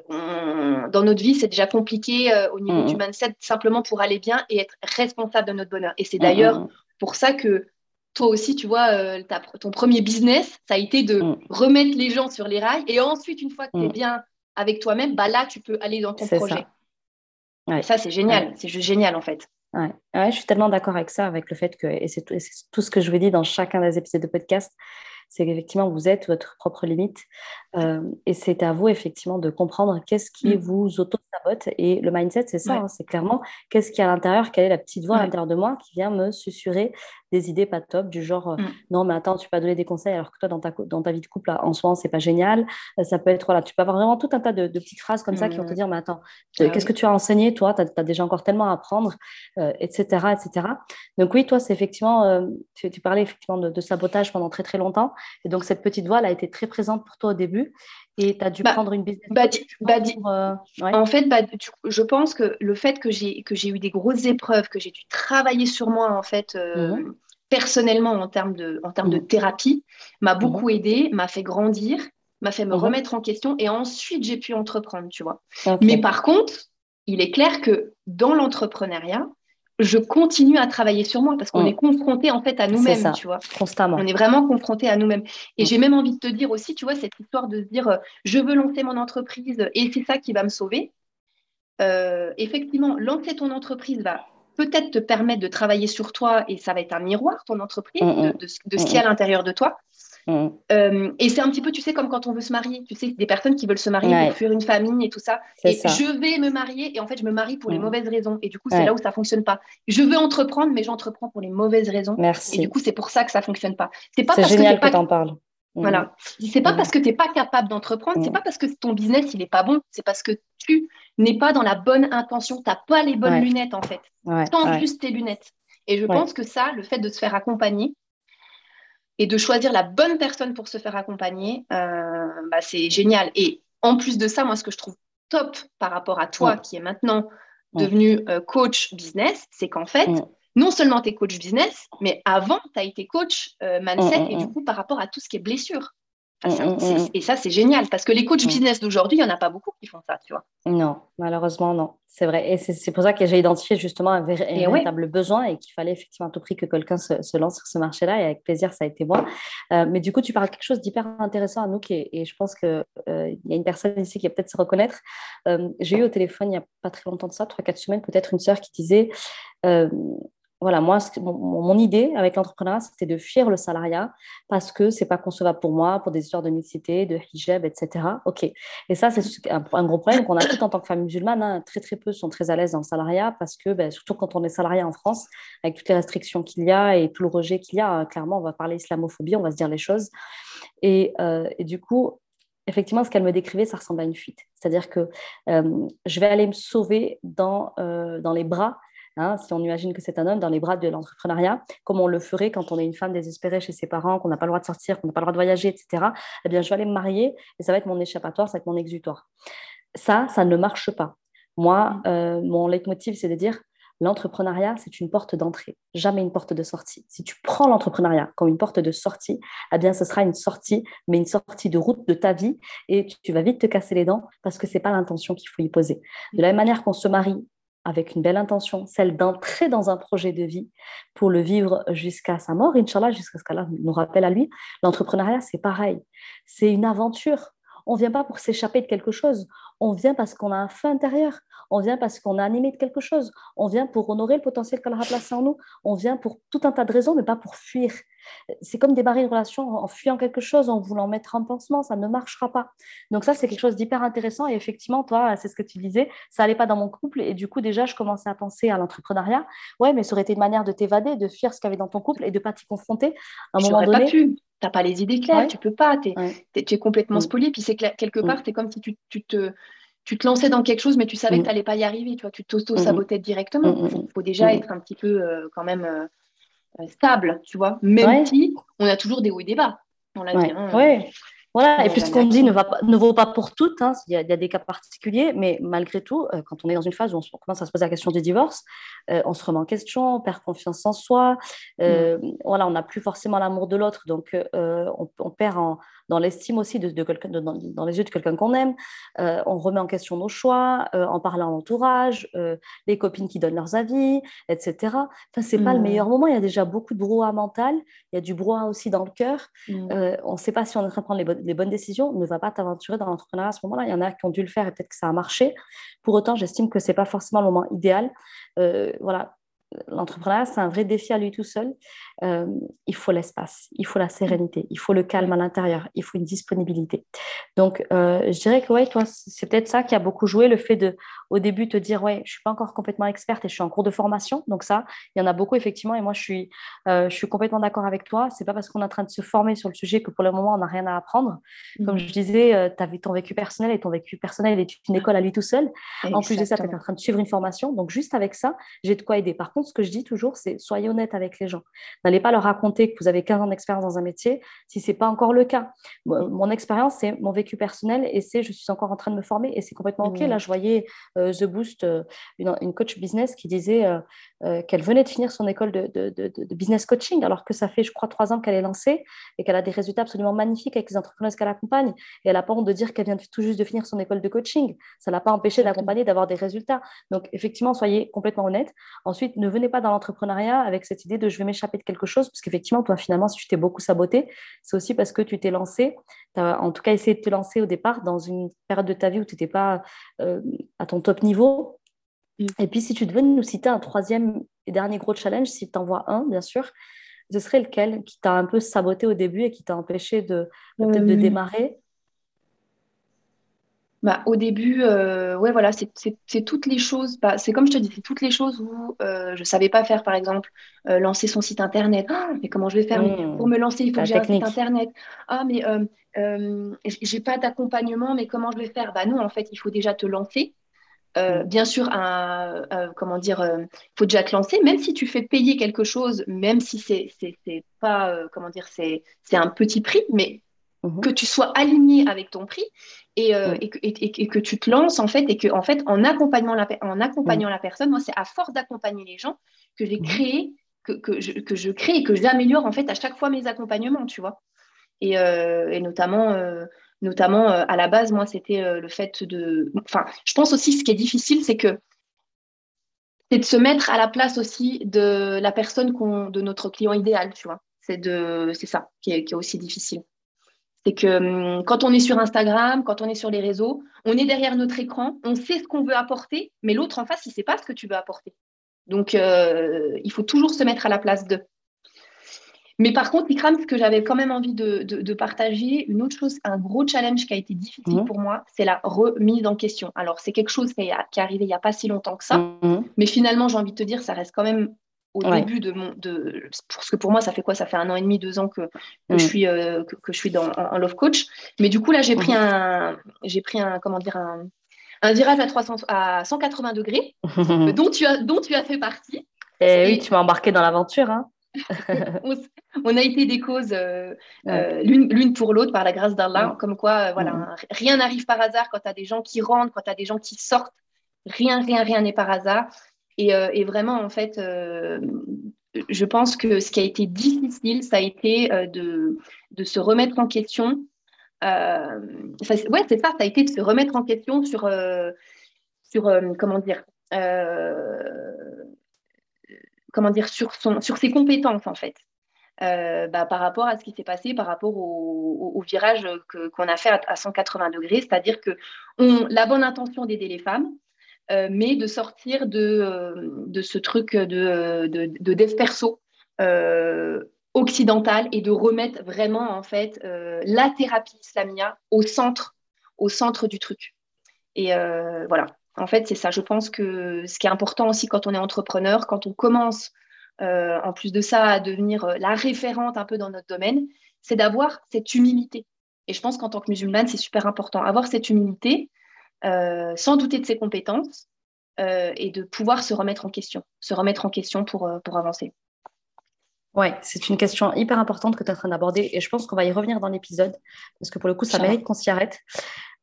B: dans notre vie, c'est déjà compliqué euh, au niveau du mm. mindset, simplement pour aller bien et être responsable de notre bonheur. Et c'est mm, d'ailleurs mm, pour ça que toi aussi, tu vois, euh, ton premier business, ça a été de remettre les gens sur les rails. Et ensuite, une fois que tu es bien avec toi-même, bah là, tu peux aller dans ton projet. Ça, ça c'est génial. C'est juste génial, en fait.
A: Ouais. je suis tellement d'accord avec ça, avec le fait que, et c'est tout, ce que je vous dis dans chacun des épisodes de podcast, c'est qu'effectivement, vous êtes votre propre limite. Euh, et c'est à vous, effectivement, de comprendre qu'est-ce qui mm. vous auto-sabote. Et le mindset, c'est ça, hein, c'est clairement qu'est-ce qui est à l'intérieur, quelle est la petite voix à l'intérieur de moi qui vient me susurrer des idées pas top, du genre euh, mm. non, mais attends, tu peux pas donner des conseils alors que toi, dans ta, dans ta vie de couple, en soi, c'est pas génial. Euh, ça peut être, voilà, tu peux avoir vraiment tout un tas de, petites phrases comme ça qui vont te mm. dire, mais attends, ah qu'est-ce que tu as enseigné, toi? Tu as, déjà encore tellement à apprendre, etc., etc. Donc, oui, toi, c'est effectivement, tu, parlais effectivement de, de, sabotage pendant très, très longtemps. Et donc, cette petite voix, elle a été très présente pour toi au début. Et tu as dû bah, prendre une business.
B: Bah, bah, euh, En fait, je pense que le fait que j'ai, que j'ai eu des grosses épreuves, que j'ai dû travailler sur moi, en fait, euh, mhm. personnellement, en termes de, en termes de mhm. thérapie, m'a mhm. beaucoup aidé, m'a fait grandir, m'a fait me remettre en question. Et ensuite, j'ai pu entreprendre, tu vois. Mais par contre, il est clair que dans l'entrepreneuriat, je continue à travailler sur moi parce qu'on mm. est confronté en fait à nous-mêmes, tu vois.
A: Constamment.
B: On est vraiment confronté à nous-mêmes. Et mm. j'ai même envie de te dire aussi, tu vois, cette histoire de se dire, euh, je veux lancer mon entreprise et c'est ça qui va me sauver. Euh, effectivement, lancer ton entreprise va peut-être te permettre de travailler sur toi et ça va être un miroir, ton entreprise, mm, de, ce qu'il y a à l'intérieur de toi. Mm. Euh, et c'est un petit peu, tu sais, comme quand on veut se marier. Tu sais, des personnes qui veulent se marier pour fuir une famille et tout ça. Et je vais me marier et en fait, je me marie pour les mm. mauvaises raisons. Et du coup, c'est là où ça fonctionne pas. Je veux entreprendre, mais j'entreprends pour les mauvaises raisons.
A: Merci.
B: Et du coup, c'est pour ça que ça fonctionne pas.
A: C'est pas parce génial que, tu en parles.
B: Mm. Voilà. C'est pas parce que tu n'es pas capable d'entreprendre, c'est pas parce que ton business il est pas bon, c'est parce que tu n'es pas dans la bonne intention, tu n'as pas les bonnes lunettes en fait. Tends juste tes lunettes. Et je pense que ça, le fait de se faire accompagner, et de choisir la bonne personne pour se faire accompagner, euh, bah, c'est génial. Et en plus de ça, moi, ce que je trouve top par rapport à toi, qui est maintenant devenu euh, coach business, c'est qu'en fait, non seulement tu es coach business, mais avant, tu as été coach euh, mindset, et du coup, par rapport à tout ce qui est blessure. Mm, mm, mm. et ça, c'est génial parce que les coachs business d'aujourd'hui, il n'y en a pas beaucoup qui font ça, tu vois.
A: Non, malheureusement, non. C'est vrai. Et c'est pour ça que j'ai identifié justement un, véritable besoin et qu'il fallait effectivement à tout prix que quelqu'un se, lance sur ce marché-là. Et avec plaisir, ça a été moi. Euh, mais du coup, tu parles quelque chose d'hyper intéressant à nous et, et je pense qu'il euh, y a une personne ici qui va peut-être se reconnaître. Euh, j'ai eu au téléphone il n'y a pas très longtemps de ça, 3-4 semaines, peut-être une sœur qui disait voilà, moi, mon, idée avec l'entrepreneuriat, c'était de fuir le salariat parce que c'est pas concevable pour moi, pour des histoires de mixité, de hijab, etc. Ok. Et ça, c'est un, gros problème qu'on a tout en tant que femme musulmane. Hein. Très, très peu sont très à l'aise dans le salariat parce que, ben, surtout quand on est salarié en France, avec toutes les restrictions qu'il y a et tout le rejet qu'il y a, clairement, on va parler islamophobie, on va se dire les choses. Et, euh, du coup, effectivement, ce qu'elle me décrivait, ça ressemble à une fuite. C'est-à-dire que euh, je vais aller me sauver dans, euh, dans les bras Hein, si on imagine que c'est un homme dans les bras de l'entrepreneuriat, comme on le ferait quand on est une femme désespérée chez ses parents, qu'on n'a pas le droit de sortir, qu'on n'a pas le droit de voyager, etc., eh bien, je vais aller me marier et ça va être mon échappatoire, ça va être mon exutoire. Ça, ça ne marche pas. Moi, mm. euh, mon leitmotiv, c'est de dire l'entrepreneuriat, c'est une porte d'entrée, jamais une porte de sortie. Si tu prends l'entrepreneuriat comme une porte de sortie, eh bien, ce sera une sortie, mais une sortie de route de ta vie et tu, vas vite te casser les dents parce que ce n'est pas l'intention qu'il faut y poser. De la même manière qu'on se marie avec une belle intention, celle d'entrer dans un projet de vie pour le vivre jusqu'à sa mort, Inch'Allah, jusqu'à ce qu'Allah nous rappelle à lui. L'entrepreneuriat, c'est pareil. C'est une aventure. On ne vient pas pour s'échapper de quelque chose. On vient parce qu'on a un feu intérieur. On vient parce qu'on a animé de quelque chose. On vient pour honorer le potentiel qu'Allah a placé en nous. On vient pour tout un tas de raisons, mais pas pour fuir. C'est comme démarrer une relation en fuyant quelque chose, en voulant mettre un pansement, ça ne marchera pas. Donc ça, c'est quelque chose d'hyper intéressant. Et effectivement, toi, c'est ce que tu disais, ça n'allait pas dans mon couple. Et du coup, déjà, je commençais à penser à l'entrepreneuriat. Ouais, mais ça aurait été une manière de t'évader, de fuir ce qu'il y avait dans ton couple et de ne pas t'y confronter.
B: À un moment donné, pas pu. T'as pas les idées claires, tu peux pas, tu es, complètement mm. spolié. Puis c'est quelque part, mm. c'est comme si tu, te, tu te lançais dans quelque chose, mais tu savais que mm. tu n'allais pas y arriver. Tu vois, tu t'auto-sabotais directement. Il faut déjà être un petit peu euh, quand même euh, euh, stable, tu vois. Même si on a toujours des hauts et des bas. On l'a
A: dit. Hein. Voilà, et puis ce qu'on dit ne, va pas, ne vaut pas pour toutes. Hein. Il, y a, des cas particuliers, mais malgré tout, euh, quand on est dans une phase où on, commence à se poser la question du divorce, euh, on se remet en question, on perd confiance en soi. Euh, mm. Voilà, on n'a plus forcément l'amour de l'autre, donc on, on, perd en, dans l'estime aussi de, de quelqu'un, dans, les yeux de quelqu'un qu'on aime. Euh, on remet en question nos choix, euh, en parlant à l'entourage, euh, les copines qui donnent leurs avis, etc. Enfin, c'est pas le mmh. meilleur moment. Il y a déjà beaucoup de brouhaha mental. Il y a du brouhaha aussi dans le cœur. Mmh. on ne sait pas si on est en train de prendre les, bonnes décisions. Ne va pas t'aventurer dans l'entrepreneuriat à ce moment-là. Il y en a qui ont dû le faire et peut-être que ça a marché. Pour autant, j'estime que c'est pas forcément le moment idéal. voilà, l'entrepreneuriat, c'est un vrai défi à lui tout seul. Euh, il faut l'espace, il faut la sérénité, il faut le calme à l'intérieur, il faut une disponibilité. Donc, euh, je dirais que ouais, toi, c'est peut-être ça qui a beaucoup joué, le fait de, au début, te dire, ouais, je suis pas encore complètement experte et je suis en cours de formation. Donc ça, il y en a beaucoup effectivement, et moi, je suis, euh, je suis complètement d'accord avec toi. C'est pas parce qu'on est en train de se former sur le sujet que pour le moment, on n'a rien à apprendre. Comme mmh. je disais, tu as ton vécu personnel et ton vécu personnel est une école à lui tout seul. En plus de ça, tu es en train de suivre une formation. Donc juste avec ça, j'ai de quoi aider. Par contre, ce que je dis toujours, c'est soyez honnête avec les gens. N'allez pas leur raconter que vous avez 15 ans d'expérience dans un métier si ce n'est pas encore le cas. Mon expérience, c'est mon vécu personnel et c'est je suis encore en train de me former et c'est complètement OK. Mmh. Là, je voyais euh, The Boost, euh, une, coach business qui disait euh, qu'elle venait de finir son école de, business coaching alors que ça fait, je crois, trois ans qu'elle est lancée et qu'elle a des résultats absolument magnifiques avec les entrepreneurs qu'elle accompagne. Et elle n'a pas honte de dire qu'elle vient tout juste de finir son école de coaching. Ça ne l'a pas empêché d'accompagner, d'avoir des résultats. Donc, effectivement, soyez complètement honnête. Ensuite, ne venez pas dans l'entrepreneuriat avec cette idée de je vais m'échapper de quelque chose, parce qu'effectivement, toi, finalement, si tu t'es beaucoup saboté, c'est aussi parce que tu t'es lancé, tu as en tout cas essayé de te lancer au départ dans une période de ta vie où tu n'étais pas euh, à ton top niveau. Mm. Et puis, si tu devais nous citer un troisième et dernier gros challenge, si tu en vois un, bien sûr, ce serait lequel qui t'a un peu saboté au début et qui t'a empêché de, de euh, démarrer?
B: Bah, au début, euh, ouais, voilà, c'est toutes les choses. Bah, c'est comme je te dis, c'est toutes les choses où euh, je ne savais pas faire, par exemple, euh, lancer son site internet. Ah, mais comment je vais faire? Mmh. Pour me lancer, il faut que j'ai un site internet. Ah, mais j'ai pas d'accompagnement, mais comment je vais faire? Bah non, en fait, il faut déjà te lancer. Mmh. bien sûr, un, comment dire, il faut déjà te lancer, même si tu fais payer quelque chose, même si c'est pas, comment dire, c'est un petit prix, mais mmh que tu sois aligné avec ton prix euh, et, que, tu te lances en fait et que en fait en accompagnant la, en accompagnant la personne moi c'est à force d'accompagner les gens que j'ai créé que, je, que je crée et que j'améliore en fait à chaque fois mes accompagnements tu vois. Et, euh, notamment euh, notamment à la base moi c'était le fait de enfin je pense aussi ce qui est difficile c'est que c'est de se mettre à la place aussi de la personne de notre client idéal tu vois c'est de c'est ça qui est aussi difficile c'est que hum, quand on est sur Instagram, quand on est sur les réseaux, on est derrière notre écran, on sait ce qu'on veut apporter, mais l'autre en face, il ne sait pas ce que tu veux apporter. Donc, euh, il faut toujours se mettre à la place d'eux. Mais par contre, Ikram, ce que j'avais quand même envie de, partager, une autre chose, un gros challenge qui a été difficile mmh. pour moi, c'est la remise en question. Alors, c'est quelque chose qui, est arrivé il n'y a pas si longtemps que ça, mmh. mais finalement, j'ai envie de te dire, ça reste quand même au début de mon de parce que pour moi ça fait quoi? Ça fait un an et demi deux ans que, je mm. suis euh, que, je suis dans en, love coach mais du coup là j'ai pris un j'ai pris un comment dire un, un virage à 300 à 180 degrés dont tu as dont tu as fait partie
A: et, oui tu m'as embarqué dans l'aventure hein.
B: on, a été des causes euh, euh, l'une pour l'autre par la grâce d'Allah mm. comme quoi voilà rien n'arrive par hasard quand tu as des gens qui rentrent quand tu as des gens qui sortent rien rien rien n'est par hasard euh, et, vraiment, en fait, euh, je pense que ce qui a été difficile, ça a été euh, de, de, se remettre en question. Euh, ouais, c'est ça, ça a été de se remettre en question sur, sur comment dire, comment dire, sur, ses compétences, en fait. bah, par rapport à ce qui s'est passé, par rapport au, virage qu'on a fait à, à 180 degrés, c'est-à-dire que on, la bonne intention d'aider les femmes, euh, mais de sortir de, euh, de ce truc de, de, euh, occidental et de remettre vraiment en fait la thérapie islamia au centre, au centre du truc. Et voilà, en fait, c'est ça. Je pense que ce qui est important aussi quand on est entrepreneur, quand on commence en plus de ça à devenir la référente un peu dans notre domaine, c'est d'avoir cette humilité. Et je pense qu'en tant que musulmane, c'est super important. Avoir cette humilité, euh, sans douter de ses compétences euh, et de pouvoir se remettre en question, se remettre en question pour, euh, pour avancer.
A: Ouais, c'est une question hyper importante que tu es en train d'aborder et je pense qu'on va y revenir dans l'épisode parce que pour le coup, ça mérite qu'on s'y arrête.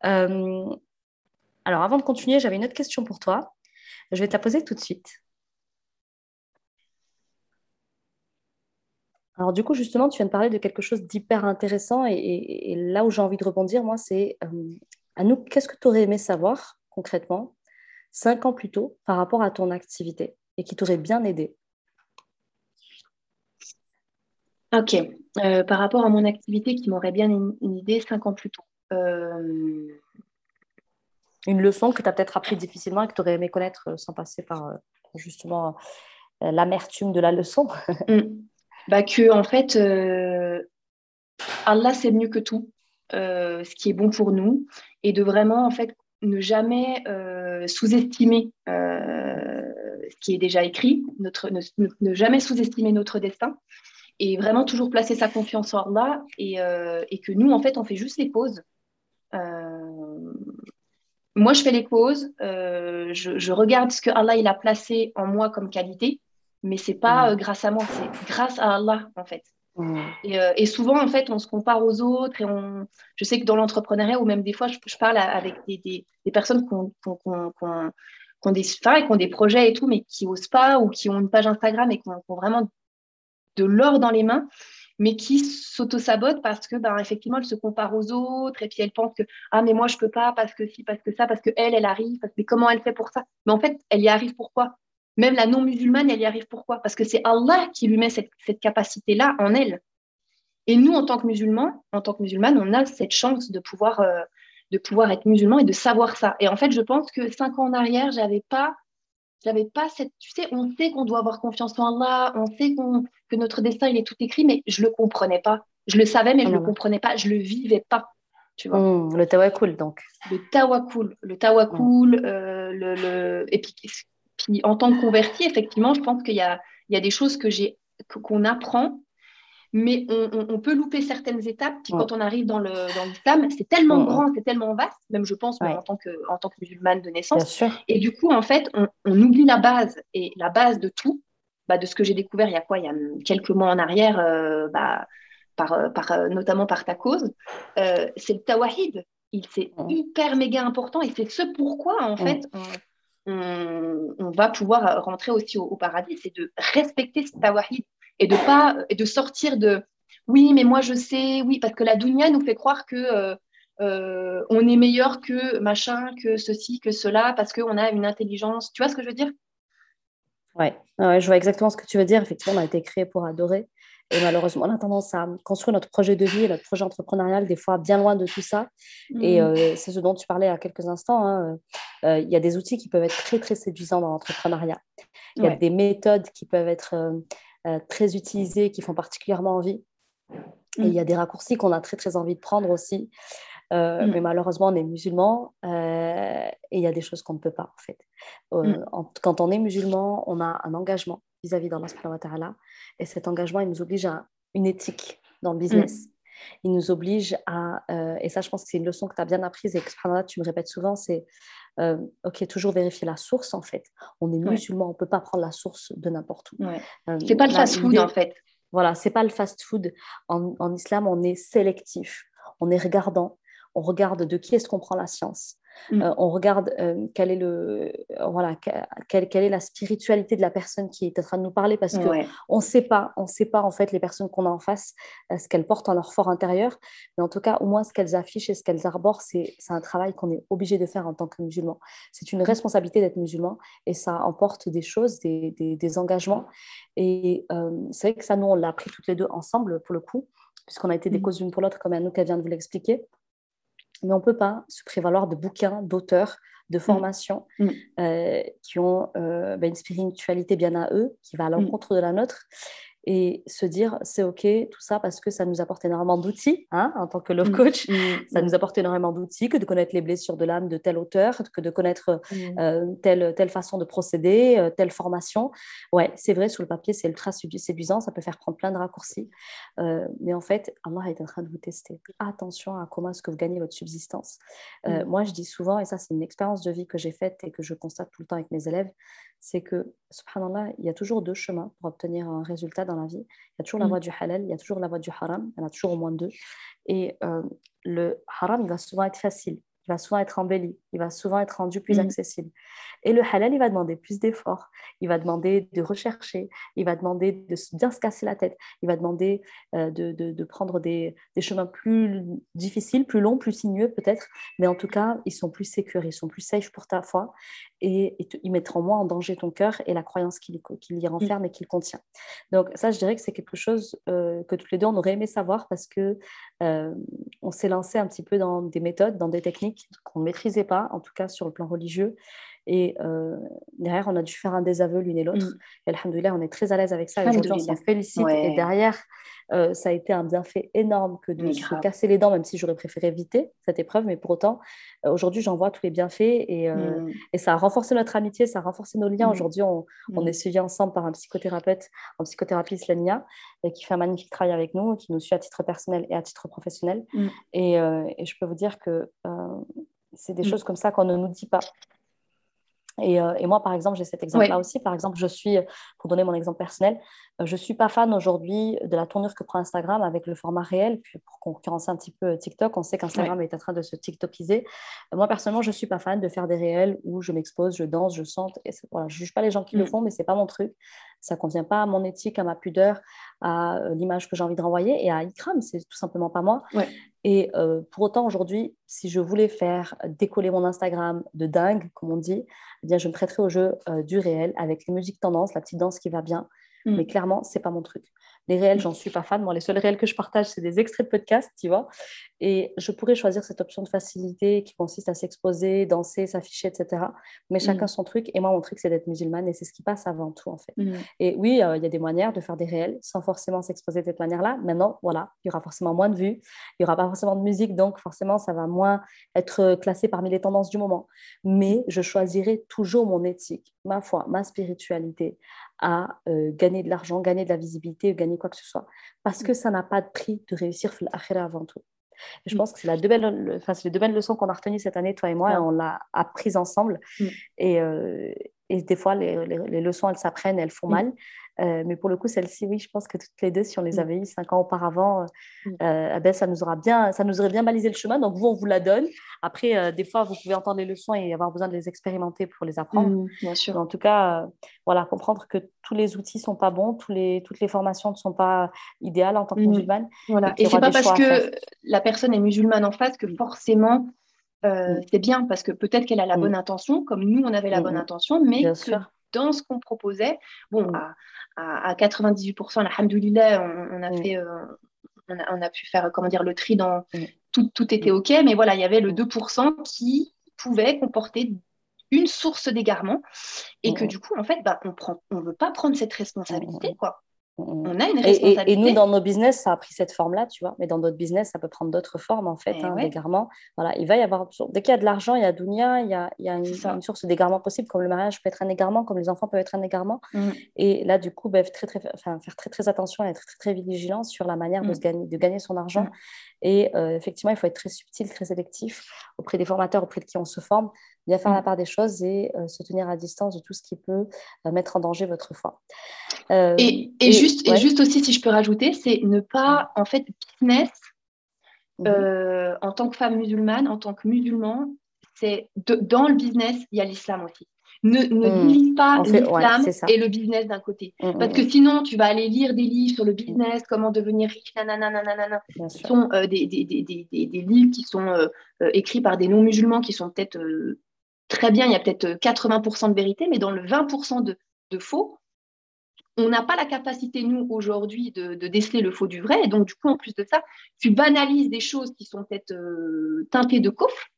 A: Euh, alors, avant de continuer, j'avais une autre question pour toi. Je vais te la poser tout de suite. Alors, du coup, justement, tu viens de parler de quelque chose d'hyper intéressant et, là où j'ai envie de rebondir, moi, c'est euh, à nous, qu'est-ce que tu aurais aimé savoir concrètement cinq ans plus tôt par rapport à ton activité et qui t'aurait bien aidé?
B: Ok. Euh, par rapport à mon activité qui m'aurait bien une, cinq ans plus tôt. Euh,
A: une leçon que tu as peut-être appris difficilement et que tu aurais aimé connaître euh, sans passer par justement l'amertume de la leçon.
B: Mm. bah que en fait, Allah c'est mieux que tout, ce qui est bon pour nous, et de vraiment en fait ne jamais sous-estimer ce qui est déjà écrit, notre, ne jamais sous-estimer notre destin et vraiment toujours placer sa confiance en Allah et, euh, et, que nous, en fait, on fait juste les pauses. Euh, moi, je fais les pauses, euh, je, je, regarde ce que Allah il a placé en moi comme qualité, mais c'est pas mm. grâce à moi, c'est grâce à Allah, en fait. Mm. Et, et, souvent, en fait, on se compare aux autres et on... je sais que dans l'entrepreneuriat ou même des fois, je, parle avec des, des, des personnes qui ont, qui, ont, qui, ont, des, qui ont des projets et tout, mais qui osent pas ou qui ont une page Instagram et qui ont, vraiment de l'or dans les mains, mais qui s'auto-sabote parce que, ben, effectivement, elle se compare aux autres et puis elle pense que, ah, mais moi, je peux pas parce que si, parce que ça, parce que elle, elle arrive, mais comment elle fait pour ça? Mais en fait, elle y arrive pourquoi Même la non-musulmane, elle y arrive pourquoi Parce que c'est Allah qui lui met cette, capacité-là en elle. Et nous, en tant que musulmans, en tant que musulmane, on a cette chance de pouvoir, euh, de pouvoir être musulman et de savoir ça. Et en fait, je pense que cinq ans en arrière, j'avais pas j'avais pas cette. Tu sais, on sait qu'on doit avoir confiance en Allah, on sait que notre destin, il est tout écrit, mais je le comprenais pas. Je le savais, mais je ne le ah comprenais pas. Je le vivais pas. Tu vois.
A: Mmh, le tawakul, donc.
B: Le tawakul. Le tawakul. Mmh. Euh, le, Et puis, puis, en tant que converti, effectivement, je pense qu'il y a, il y a des choses que j'ai qu'on apprend mais on, peut louper certaines étapes. Puis quand on arrive dans l'islam, dans c'est tellement grand, c'est tellement vaste, même je pense, en, tant que, en tant que musulmane de naissance. Et du coup, en fait, on, oublie la base. Et la base de tout, bah, de ce que j'ai découvert il y a quoi? Il y a quelques mois en arrière, euh, bah, par, euh, par, euh, notamment par ta cause, c'est le tawahid. C'est hyper méga important et c'est ce pourquoi, en fait, on, va pouvoir rentrer aussi au, au paradis, c'est de respecter ce tawahid et de pas et de sortir de oui mais moi je sais oui parce que la dunya nous fait croire que euh, euh, on est meilleur que machin que ceci que cela parce qu'on a une intelligence tu vois ce que je veux dire?
A: Ouais. ouais je vois exactement ce que tu veux dire effectivement on a été créé pour adorer et malheureusement, on a tendance à construire notre projet de vie, notre projet entrepreneurial, des fois bien loin de tout ça. Et mm. euh, c'est ce dont tu parlais à quelques instants. Hein. Il y a des outils qui peuvent être très, très séduisants dans l'entrepreneuriat. Il y a des méthodes qui peuvent être euh, très utilisés qui font particulièrement envie. Et il y a mm. des raccourcis qu'on a très très envie de prendre aussi. Euh, mm. Mais malheureusement, on est musulman euh, et il y a des choses qu'on ne peut pas en fait. Mm. quand on est musulman, on a un engagement vis-à-vis d'Allah et cet engagement, il nous oblige à une éthique dans le business. Il nous oblige à, et ça je pense que c'est une leçon que tu as bien apprise et que tu me répètes souvent, c'est euh, ok, toujours vérifier la source en fait. On est musulman, on ne peut pas prendre la source de n'importe où.
B: Ouais. Euh, c'est pas le fast-food en fait.
A: Voilà, c'est pas le fast-food. En, en, islam, on est sélectif, on est regardant, on regarde de qui est-ce qu'on prend la science. Mm. Euh, on regarde euh, quelle, est le, euh, voilà, quelle, quelle, est la spiritualité de la personne qui est en train de nous parler parce qu'on on ne sait pas, on sait pas en fait les personnes qu'on a en face, ce qu'elles portent en leur fort intérieur, mais en tout cas au moins ce qu'elles affichent et ce qu'elles arborent, c'est un travail qu'on est obligé de faire en tant que musulman. C'est une responsabilité d'être musulman et ça emporte des choses, des, des, engagements. Et c'est vrai que ça, nous, on l'a appris toutes les deux ensemble pour le coup, puisqu'on a été des mm. causes l'une pour l'autre, comme Anouk vient de vous l'expliquer mais on ne peut pas se prévaloir de bouquins, d'auteurs, de mm. formations mm. Euh, qui ont euh, bah, une spiritualité bien à eux, qui va à mm. l'encontre de la nôtre et se dire c'est ok tout ça parce que ça nous apporte énormément d'outils hein, en tant que love mm. coach mm. ça nous apporte énormément d'outils que de connaître les blessures de l'âme de tel auteur que de connaître mm. euh, telle, telle façon de procéder euh, telle formation ouais c'est vrai sur le papier c'est ultra séduisant ça peut faire prendre plein de raccourcis euh, mais en fait Allah est en train de vous tester attention à comment est-ce que vous gagnez votre subsistance moi je dis souvent et ça c'est une expérience de vie que j'ai faite et que je constate tout le temps avec mes élèves c'est que subhanallah il y a toujours deux chemins pour obtenir un résultat dans la vie. Il y a toujours la mm. voie du halal, il y a toujours la voie du haram, il y en a toujours au moins deux. Et euh, le haram, il va souvent être facile, il va souvent être embelli, il va souvent être rendu plus mm. accessible. Et le halal, il va demander plus d'efforts, il va demander de rechercher, il va demander de bien se casser la tête, il va demander euh, de, de, prendre des, des, chemins plus difficiles, plus longs, plus sinueux peut-être, mais en tout cas, ils sont plus sécurisés, ils sont plus safe pour ta foi et, ils mettront moins en danger ton cœur et la croyance qu'il y renferme mm. et qu'il contient. Donc ça, je dirais que c'est quelque chose euh, que tous les deux, on aurait aimé savoir parce que euh, on s'est lancé un petit peu dans des méthodes, dans des techniques qu'on ne maîtrisait pas, en tout cas sur le plan religieux. Et euh, derrière, on a dû faire un désaveu l'une et l'autre. Mm. Et alhamdoulilah, on est très à l'aise avec ça. Et aujourd'hui, on s'en félicite. Et derrière, euh, ça a été un bienfait énorme que de se casser les dents, même si j'aurais préféré éviter cette épreuve. Mais pour autant, euh, aujourd'hui, j'en vois tous les bienfaits. Et, mm. et, ça a renforcé notre amitié, ça a renforcé nos liens. Mm. Aujourd'hui, on, on, est suivi ensemble par un psychothérapeute en psychothérapie islamia qui fait un magnifique travail avec nous, qui nous suit à titre personnel et à titre professionnel. Et, et, je peux vous dire que c'est des choses comme ça qu'on ne nous dit pas. Euh, et, moi, par exemple, j'ai cet exemple-là aussi. Par exemple, je suis, pour donner mon exemple personnel, euh, je ne suis pas fan aujourd'hui de la tournure que prend Instagram avec le format réel. Puis pour concurrencer un petit peu TikTok, on sait qu'Instagram est en train de se TikTokiser. Euh, moi, personnellement, je ne suis pas fan de faire des réels où je m'expose, je danse, je chante. Et voilà, je ne juge pas les gens qui le mm. font, mais ce n'est pas mon truc. Ça ne convient pas à mon éthique, à ma pudeur, à l'image que j'ai envie de renvoyer et à Ikram. C'est tout simplement pas moi. Et pour autant, aujourd'hui, si je voulais faire décoller mon Instagram de dingue, comme on dit, eh bien, je me prêterais au jeu du réel avec les musiques tendances, la petite danse qui va bien. Mm. Mais clairement, c'est pas mon truc. Les réels, j'en suis pas fan. Moi, les seuls réels que je partage, c'est des extraits de podcast, tu vois. Et je pourrais choisir cette option de facilité qui consiste à s'exposer, danser, s'afficher, etc. Mais chacun mm. son truc. Et moi, mon truc, c'est d'être musulmane et c'est ce qui passe avant tout, en fait. Mm. Et oui, euh, il y a des manières de faire des réels sans forcément s'exposer de cette manière-là. Maintenant, voilà, il y aura forcément moins de vues, il n'y aura pas forcément de musique, donc forcément, ça va moins être classé parmi les tendances du moment. Mais je choisirai toujours mon éthique, ma foi, ma spiritualité à euh, gagner de l'argent, gagner de la visibilité, gagner quoi que ce soit. Parce que ça n'a pas de prix de réussir l'akhira avant tout. Et je mm. pense que c'est la deux belles, enfin, les deux belles leçons qu'on a retenues cette année, toi et moi, et on l'a apprises ensemble. Mm. Et, euh, et, des fois, les, les, leçons, elles s'apprennent, elles font mm. mal. Euh, mais pour le coup, celle-ci, oui, je pense que toutes les deux, si on les mm. avait eues cinq ans auparavant, euh, mm. euh, eh ben, ça, nous aura bien, ça nous aurait bien balisé le chemin. Donc, vous, on vous la donne. Après, des fois, vous pouvez entendre les leçons et avoir besoin de les expérimenter pour les apprendre. Mm,
B: bien sûr.
A: en tout cas, voilà, comprendre que tous les outils ne sont pas bons, tous les, toutes les formations ne sont pas idéales en tant que musulmane.
B: Voilà. Et, et c'est pas parce que la personne est musulmane en face que forcément c'est bien parce que peut-être qu'elle a la bonne intention, comme nous on avait la bonne intention, mais que dans ce qu'on proposait, bon, à, 98%, alhamdoulilah, on, on a mm. fait, euh, on, a, on, a, pu faire, comment dire, le tri dans mm. tout, tout était OK, mais voilà, il y avait le 2% qui pouvait comporter une source d'égarement et que mm. du coup, en fait, bah, on ne on veut pas prendre cette responsabilité, quoi. On a une responsabilité.
A: Et, nous, dans nos business, ça a pris cette forme-là, tu vois. Mais dans d'autres business, ça peut prendre d'autres formes, en fait, eh hein, d'égarement. Voilà, il va y avoir. Dès qu'il y a de l'argent, il y a Dunia, il y a, il y a une, source d'égarement possible, comme le mariage peut être un égarement, comme les enfants peuvent être un égarement. Mm. Et là, du coup, bah, très, très, enfin, faire très, très attention et être très, très vigilant sur la manière de, mm. se gagner, de gagner son argent. Mm. Et euh, effectivement, il faut être très subtil, très sélectif auprès des formateurs, auprès de qui on se forme bien faire la part des choses et euh, se tenir à distance de tout ce qui peut euh, mettre en danger votre foi.
B: Euh, et, juste, et juste aussi, si je peux rajouter, c'est ne pas, en fait, business, mhm. en tant que femme musulmane, en tant que musulman, c'est dans le business, il y a l'islam aussi. Ne, ne mhm. pas l'islam et le business d'un côté. Parce que sinon, tu vas aller lire des livres sur le business, comment devenir riche, nanana, Ce sont des, des, des, des, livres qui sont écrits par des non-musulmans qui sont peut-être très bien, il y a peut-être 80% de vérité, mais dans le 20% de, faux, on n'a pas la capacité, nous, aujourd'hui, de, déceler le faux du vrai. Et donc, du coup, en plus de ça, tu banalises des choses qui sont peut-être euh, teintées de coffre.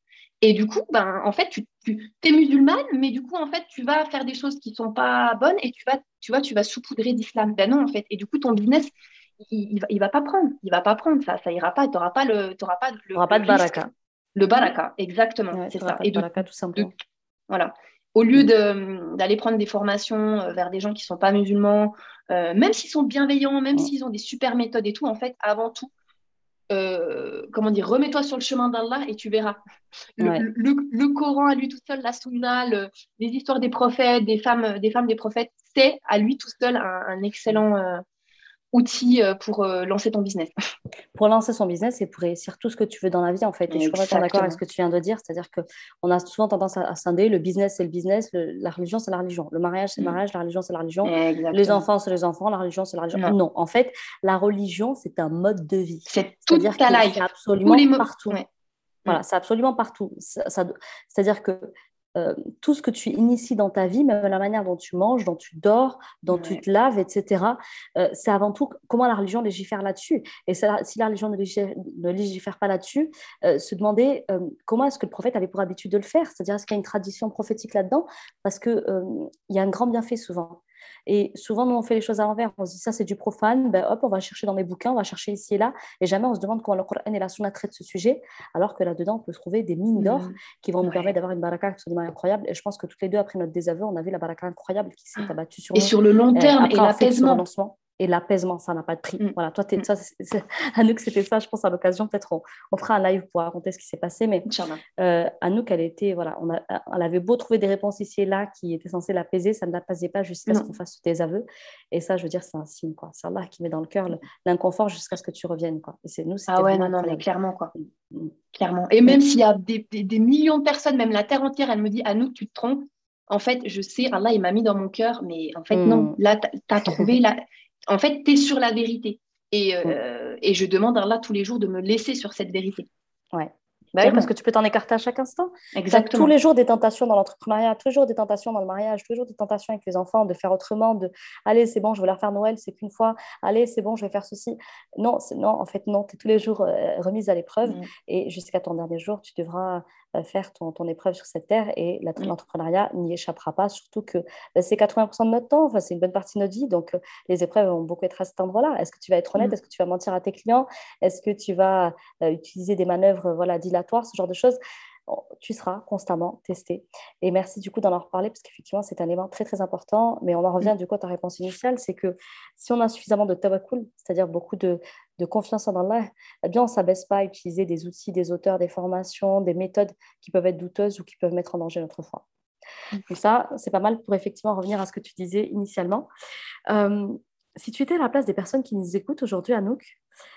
B: Et du coup, ben, en fait, tu, es musulmane, mais du coup, en fait, tu vas faire des choses qui ne sont pas bonnes et tu vas, tu vois, tu vas saupoudrer d'islam. Ben non, en fait. Et du coup, ton business, il, ne va, pas prendre. Il va pas prendre ça. Ça ira pas. Tu n'auras pas le, pas
A: le, pas de baraka.
B: Le baraka, exactement.
A: c'est ça. Et de, baraka, tout simplement.
B: voilà. Au lieu d'aller prendre des formations euh, vers des gens qui ne sont pas musulmans, euh, même s'ils sont bienveillants, même s'ils ont des super méthodes et tout, en fait, avant tout, euh, comment dire, remets-toi sur le chemin d'Allah et tu verras. Le, Coran à lui tout seul, la Sunna, les histoires des prophètes, des femmes, des femmes des prophètes, c'est à lui tout seul un, excellent, outil euh, pour euh, lancer ton business.
A: Pour lancer son business et pour réussir tout ce que tu veux dans la vie, en fait. Et je suis d'accord avec ce que tu viens de dire. C'est-à-dire qu'on a souvent tendance à, scinder le business, c'est le business, la religion, c'est la religion. Le mariage, c'est le mm. mariage, la religion, c'est la religion. Les enfants, c'est les enfants, la religion, c'est la religion. Non. en fait, la religion, c'est un mode de vie.
B: C'est toute ta life.
A: Absolument partout. Voilà, c'est absolument partout. C'est-à-dire que euh, tout ce que tu inities dans ta vie, même la manière dont tu manges, dont tu dors, dont tu te laves, etc., euh, c'est avant tout comment la religion légifère là-dessus. Et si la religion ne légifère, pas là-dessus, euh, se demander comment est-ce que le prophète avait pour habitude de le faire, c'est-à-dire est-ce qu'il y a une tradition prophétique là-dedans, parce qu'il il y a un grand bienfait souvent. Et souvent, nous, on fait les choses à l'envers. On se dit, ça, c'est du profane. Ben, hop, on va chercher dans mes bouquins, on va chercher ici et là. Et jamais on se demande comment le Coran et la Sunna traitent ce sujet. Alors que là-dedans, on peut trouver des mines d'or mm. qui vont nous permettre d'avoir une baraka absolument incroyable. Et je pense que toutes les deux, après notre désaveu, on a vu la baraka incroyable qui s'est abattue sur
B: et
A: nous.
B: Et sur le long terme, et l'apaisement
A: et l'apaisement, ça n'a pas de prix. Mm. Voilà, toi, es, ça, Anouk, c'était ça, je pense, à l'occasion. Peut-être on, fera un live pour raconter ce qui s'est passé. Mais euh, Anouk, elle était, voilà, on a, elle avait beau trouver des réponses ici et là qui étaient censées l'apaiser, ça ne l'apaisait pas jusqu'à ce qu'on fasse tes aveux. Et ça, je veux dire, c'est un signe, quoi. C'est Allah qui met dans le cœur l'inconfort jusqu'à ce que tu reviennes, quoi. Et c'est nous,
B: Ah ouais, non, non, mais clairement, quoi. Mm, mm. Clairement. Et même s'il y a des, des, millions de personnes, même la terre entière, elle me dit, Anouk, tu te trompes. En fait, je sais, Allah, il m'a mis dans mon cœur, mais en fait, non. Là, tu as trouvé la en fait, tu es sur la vérité. Et, euh, et, je demande à Allah tous les jours de me laisser sur cette vérité.
A: Ouais. Bah parce que tu peux t'en écarter à chaque instant. Exactement. Tous les jours des tentations dans l'entrepreneuriat, toujours des tentations dans le mariage, toujours des tentations avec les enfants de faire autrement, de allez, c'est bon, je vais leur faire Noël, c'est qu'une fois, allez, c'est bon, je vais faire ceci. Non, non en fait, non, tu es tous les jours euh, remise à l'épreuve mm. et jusqu'à ton dernier jour, tu devras faire ton, ton, épreuve sur cette terre et l'entrepreneuriat n'y échappera pas, surtout que bah, c'est 80% de notre temps, enfin, c'est une bonne partie de notre vie, donc euh, les épreuves vont beaucoup être à cet endroit-là. Est-ce que tu vas être honnête? Mm. Est-ce que tu vas mentir à tes clients? Est-ce que tu vas utiliser des manœuvres voilà, dilatoires, ce genre de choses? Tu seras constamment testé. Et merci du coup d'en reparler parce qu'effectivement, c'est un élément très très important. Mais on en revient mm. du coup à ta réponse initiale, c'est que si on a suffisamment de tawakkul, c'est-à-dire beaucoup de, confiance en Allah, eh bien on ne s'abaisse pas à utiliser des outils, des auteurs, des formations, des méthodes qui peuvent être douteuses ou qui peuvent mettre en danger notre foi. Mm. Donc ça, c'est pas mal pour effectivement revenir à ce que tu disais initialement. Euh, si tu étais à la place des personnes qui nous écoutent aujourd'hui, Anouk,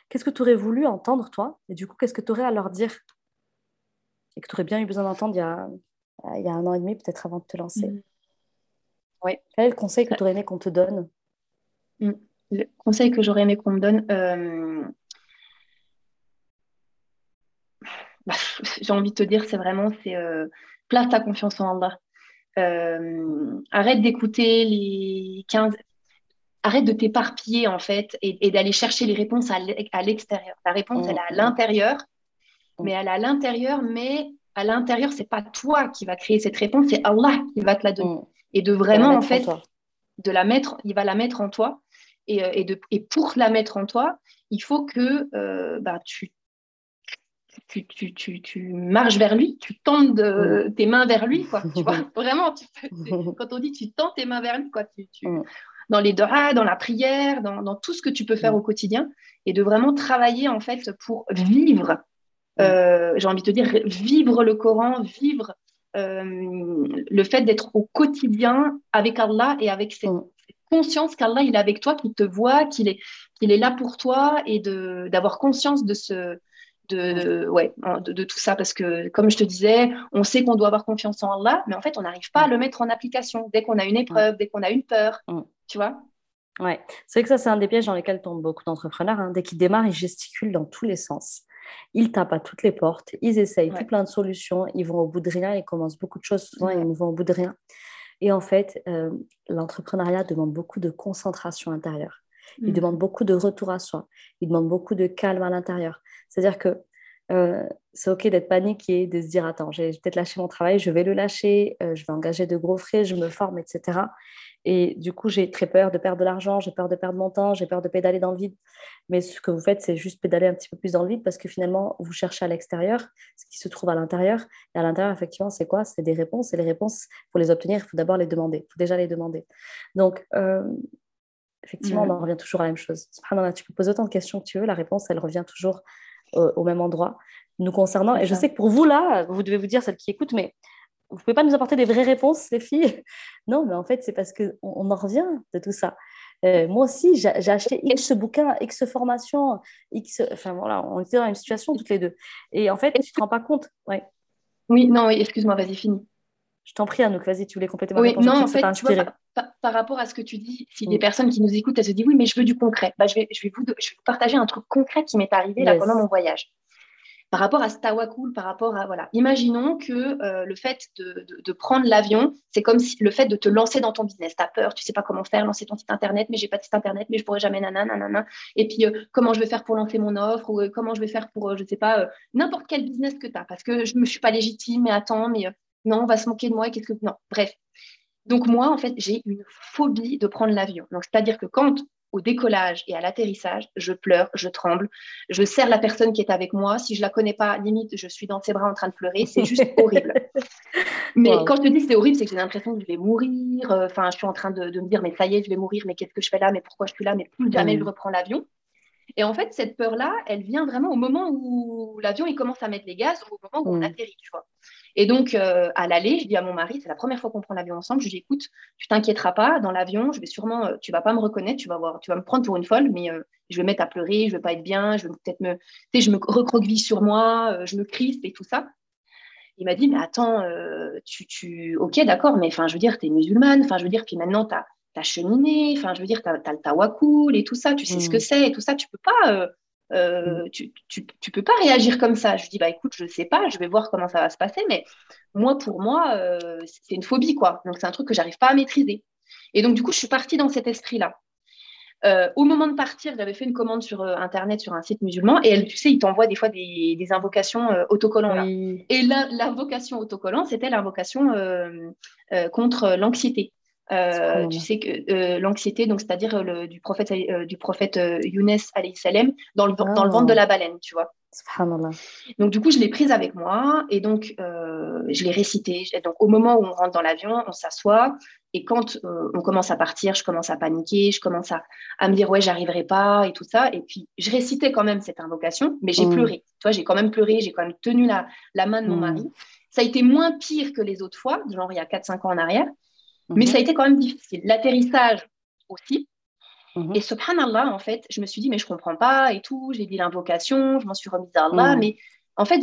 A: qu'est-ce que tu aurais voulu entendre, toi? Et du coup, qu'est-ce que tu aurais à leur dire? Et que tu aurais bien eu besoin d'entendre il, y a, il y a un an et demi, peut-être avant de te lancer mm.
B: Oui.
A: Quel est le conseil que tu aurais aimé qu'on te donne?
B: Mm. Le conseil que j'aurais aimé qu'on me donne, euh, bah, j'ai envie de te dire, c'est vraiment, c'est euh, place ta confiance en Allah. Euh, arrête d'écouter les 15, arrête de t'éparpiller en fait et, d'aller chercher les réponses à l'extérieur. La réponse, elle est à mm. l'intérieur mais elle est à l'intérieur, mais à l'intérieur, c'est pas toi qui va créer cette réponse, c'est Allah qui va te la donner. Mm. Et de vraiment, en fait, de la mettre, il va la mettre en toi. Et, euh, et, de, et pour la mettre en toi, il faut que euh, bah, tu, tu, tu, tu, tu, marches vers lui, tu tends mm. tes mains vers lui. Quoi, tu vois vraiment, quand on dit tu tends tes mains vers lui, quoi, tu, mm. dans les doigts, dans la prière, dans, dans, tout ce que tu peux faire au quotidien, et de vraiment travailler en fait pour vivre euh, j'ai envie de te dire, vivre le Coran, vivre euh, le fait d'être au quotidien avec Allah et avec cette, conscience qu'Allah il est avec toi, qu'il te voit, qu'il est, qu'il est là pour toi et d'avoir conscience de ce, de, ouais, de, de, tout ça parce que, comme je te disais, on sait qu'on doit avoir confiance en Allah, mais en fait, on n'arrive pas à le mettre en application dès qu'on a une épreuve, dès qu'on a une peur, mm. tu vois.
A: Ouais, c'est vrai que ça, c'est un des pièges dans lesquels tombent beaucoup d'entrepreneurs. Hein. Dès qu'ils démarrent, ils gesticulent dans tous les sens. Ils tapent à toutes les portes, ils essayent tout plein de solutions, ils vont au bout de rien, ils commencent beaucoup de choses, souvent ils ne vont au bout de rien. Et en fait, euh, l'entrepreneuriat demande beaucoup de concentration intérieure. Il mm. demande beaucoup de retour à soi. Il demande beaucoup de calme à l'intérieur. C'est-à-dire que euh, c'est OK d'être paniqué, de se dire Attends, j'ai peut-être lâché mon travail, je vais le lâcher, euh, je vais engager de gros frais, je me forme, etc. Et du coup, j'ai très peur de perdre de l'argent, j'ai peur de perdre mon temps, j'ai peur de pédaler dans le vide. Mais ce que vous faites, c'est juste pédaler un petit peu plus dans le vide parce que finalement, vous cherchez à l'extérieur ce qui se trouve à l'intérieur. Et à l'intérieur, effectivement, c'est quoi? C'est des réponses. Et les réponses, pour les obtenir, il faut d'abord les demander. Il faut déjà les demander. Donc, euh, effectivement, on en revient toujours à la même chose. Tu peux poser autant de questions que tu veux. La réponse, elle revient toujours au, même endroit nous concernant. Et je sais que pour vous, là, vous devez vous dire, celle qui écoute, mais vous ne pouvez pas nous apporter des vraies réponses, les filles? Non, mais en fait, c'est parce qu'on on en revient de tout ça. Euh, moi aussi, j'ai acheté X bouquins, X formations, X. Enfin voilà, on était dans une situation toutes les deux. Et en fait, tu ne te rends pas compte? Ouais.
B: Oui, non, excuse-moi, vas-y, finis.
A: Je t'en prie, Anouk, vas-y, tu voulais compléter ma
B: Oui, non, en fait, tu vois, par, rapport à ce que tu dis, si des mm. personnes qui nous écoutent, elles se disent oui, mais je veux du concret, bah, je, vais, je, vais vous, je vais vous partager un truc concret qui m'est arrivé là pendant mon voyage par rapport à ce tawakul, par rapport à voilà. Imaginons que euh, le fait de, prendre l'avion, c'est comme si le fait de te lancer dans ton business. Tu as peur, tu sais pas comment faire, lancer ton site internet, mais j'ai pas de site internet, mais je pourrais jamais nanana, nanana. Et puis euh, comment je vais faire pour lancer mon offre ou euh, comment je vais faire pour je sais pas n'importe quel business que tu as parce que je me suis pas légitime, mais attends, mais non, on va se moquer de moi et qu'est-ce que non, bref. Donc moi en fait, j'ai une phobie de prendre l'avion. Donc c'est-à-dire que quand au décollage et à l'atterrissage, je pleure, je tremble, je serre la personne qui est avec moi. Si je la connais pas, limite, je suis dans ses bras en train de pleurer. C'est juste horrible. Mais quand je te dis c'est horrible, c'est que j'ai l'impression que je vais mourir. Euh, enfin, je suis en train de, me dire, mais ça y est, je vais mourir. Mais qu'est-ce que je fais là? Mais pourquoi je suis là? Mais plus jamais mm. je reprends l'avion. Et en fait, cette peur-là, elle vient vraiment au moment où l'avion il commence à mettre les gaz, au moment où on mm. atterrit, tu vois. Et donc, euh, à l'aller, je dis à mon mari, c'est la première fois qu'on prend l'avion ensemble, je lui dis, écoute, tu t'inquiéteras pas, dans l'avion, je vais sûrement, euh, tu vas pas me reconnaître, tu vas voir, tu vas me prendre pour une folle, mais euh, je vais mettre à pleurer, je vais pas être bien, je vais peut-être me, tu sais, je me recroqueville sur moi, je me crispe et tout ça. Il m'a dit, mais attends, tu, tu, ok, d'accord, mais enfin, je veux dire, tu es musulmane, enfin, je veux dire, puis maintenant, tu as, cheminé, enfin, je veux dire, tu as, le tawakul et tout ça, tu sais ce que mm. c'est et tout ça, tu peux pas euh, mm. tu, tu, peux pas réagir comme ça. Je dis, bah écoute, je sais pas, je vais voir comment ça va se passer, mais moi, pour moi, euh, c'est une phobie, quoi. Donc, c'est un truc que j'arrive pas à maîtriser. Et donc, du coup, je suis partie dans cet esprit-là. Euh, au moment de partir, j'avais fait une commande sur Internet, sur un site musulman, et elle, tu sais, ils t'envoient des fois des, invocations autocollants. Là. Et l'invocation autocollant, c'était l'invocation contre l'anxiété. Euh, tu sais que euh, l'anxiété, donc c'est-à-dire euh, du prophète du prophète Younes salam dans le dans le ventre de la baleine, tu vois. Donc du coup, je l'ai prise avec moi et donc je l'ai récitée. Donc au moment où on rentre dans l'avion, on s'assoit et quand on commence à partir, je commence à paniquer, je commence à, à me dire ouais, j'arriverai pas et tout ça. Et puis je récitais quand même cette invocation, mais j'ai mm. pleuré. Tu vois, j'ai quand même pleuré, j'ai quand même tenu la, la main de mon mm. mari. Ça a été moins pire que les autres fois, genre il y a 4-5 ans en arrière. Mais ça a mhm. été quand même difficile. L'atterrissage aussi. Mhm. Et subhanallah, en fait, je me suis dit, mais je comprends pas et tout. J'ai dit l'invocation, je m'en suis remise à Allah. Mhm. Mais en fait,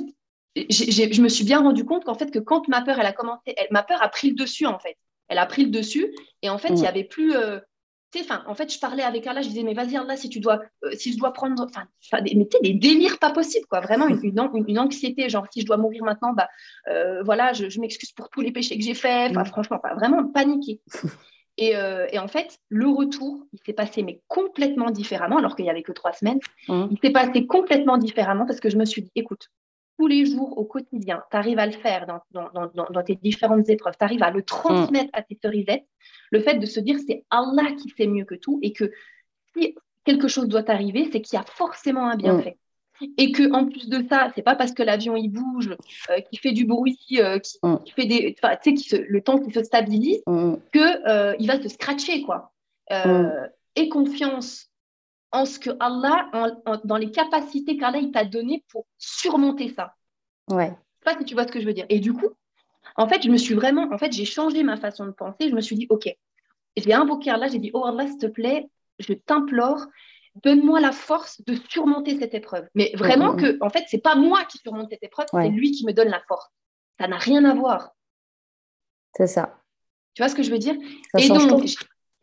B: je me suis bien rendu compte qu'en fait, que quand ma peur, elle a commencé, ma peur a pris le dessus, en fait. Elle a pris le dessus. Et en fait, il n'y avait plus. Euh, enfin, en fait, je parlais avec Allah, je disais, mais vas-y, Allah, si tu dois, euh, si je dois prendre, enfin, des, des délires pas possibles, quoi, vraiment une, une, anxiété, genre, si je dois mourir maintenant, bah, euh, voilà, je, m'excuse pour tous les péchés que j'ai faits, enfin, mm. franchement, pas, vraiment paniquer. Euh, et, en fait, le retour, il s'est passé, mais complètement différemment, alors qu'il n'y avait que trois semaines. Mm. Il s'est passé complètement différemment parce que je me suis dit, écoute, tous les jours, au quotidien, tu arrives à le faire dans, tes différentes épreuves, tu arrives à le transmettre à tes cerisettes, le fait de se dire c'est Allah qui sait mieux que tout et que si quelque chose doit arriver, c'est qu'il y a forcément un bienfait. Et que en plus de ça, c'est pas parce que l'avion il bouge, euh, qui fait du bruit, euh, qui, fait des, tu sais, le temps qui se stabilise, que euh, il va se scratcher quoi. Et confiance en ce que Allah, dans les capacités qu'Allah t'a données pour surmonter ça.
A: Ouais.
B: Je sais pas si tu vois ce que je veux dire. Et du coup, en fait, je me suis vraiment, en fait, j'ai changé ma façon de penser. Je me suis dit, OK, j'ai invoqué Allah, j'ai dit, oh Allah, s'il te plaît, je t'implore, donne-moi la force de surmonter cette épreuve. Mais vraiment mm, mm, que, en fait, c'est pas moi qui surmonte cette épreuve, c'est lui qui me donne la force. Ça n'a rien à voir.
A: C'est ça.
B: Tu vois ce que je veux dire? Et donc,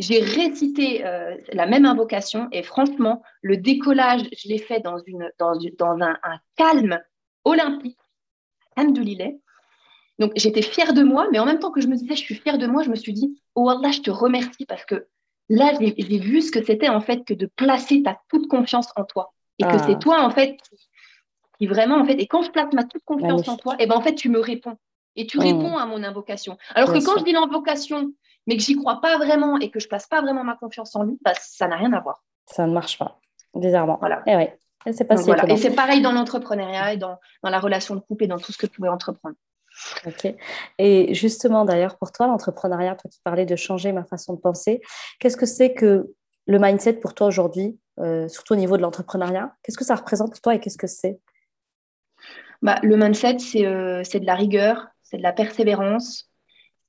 B: j'ai récité euh, la même invocation et franchement, le décollage, je l'ai fait dans, une, dans, dans un, un calme olympique. Alhamdoulilah. Donc j'étais fière de moi, mais en même temps que je me disais je suis fière de moi, je me suis dit oh Allah, je te remercie parce que là j'ai vu ce que c'était en fait que de placer ta toute confiance en toi et que ah. c'est toi en fait qui, vraiment en fait et quand je place ma toute confiance en toi, et eh ben en fait tu me réponds et tu réponds à mon invocation. Alors que quand je dis l'invocation mais que j'y crois pas vraiment et que je place pas vraiment ma confiance en lui, bah, ça n'a rien à voir.
A: Ça ne marche pas, bizarrement.
B: Voilà.
A: Et, eh ouais. c'est pas
B: Et c'est pareil dans l'entrepreneuriat et dans, dans, la relation de couple et dans tout ce que tu pouvais entreprendre.
A: Ok. Et justement, d'ailleurs, pour toi, l'entrepreneuriat, toi qui parlais de changer ma façon de penser, qu'est-ce que c'est que le mindset pour toi aujourd'hui, euh, surtout au niveau de l'entrepreneuriat? Qu'est-ce que ça représente pour toi et qu'est-ce que c'est?
B: Bah, Le mindset, c'est euh, de la rigueur, c'est de la persévérance,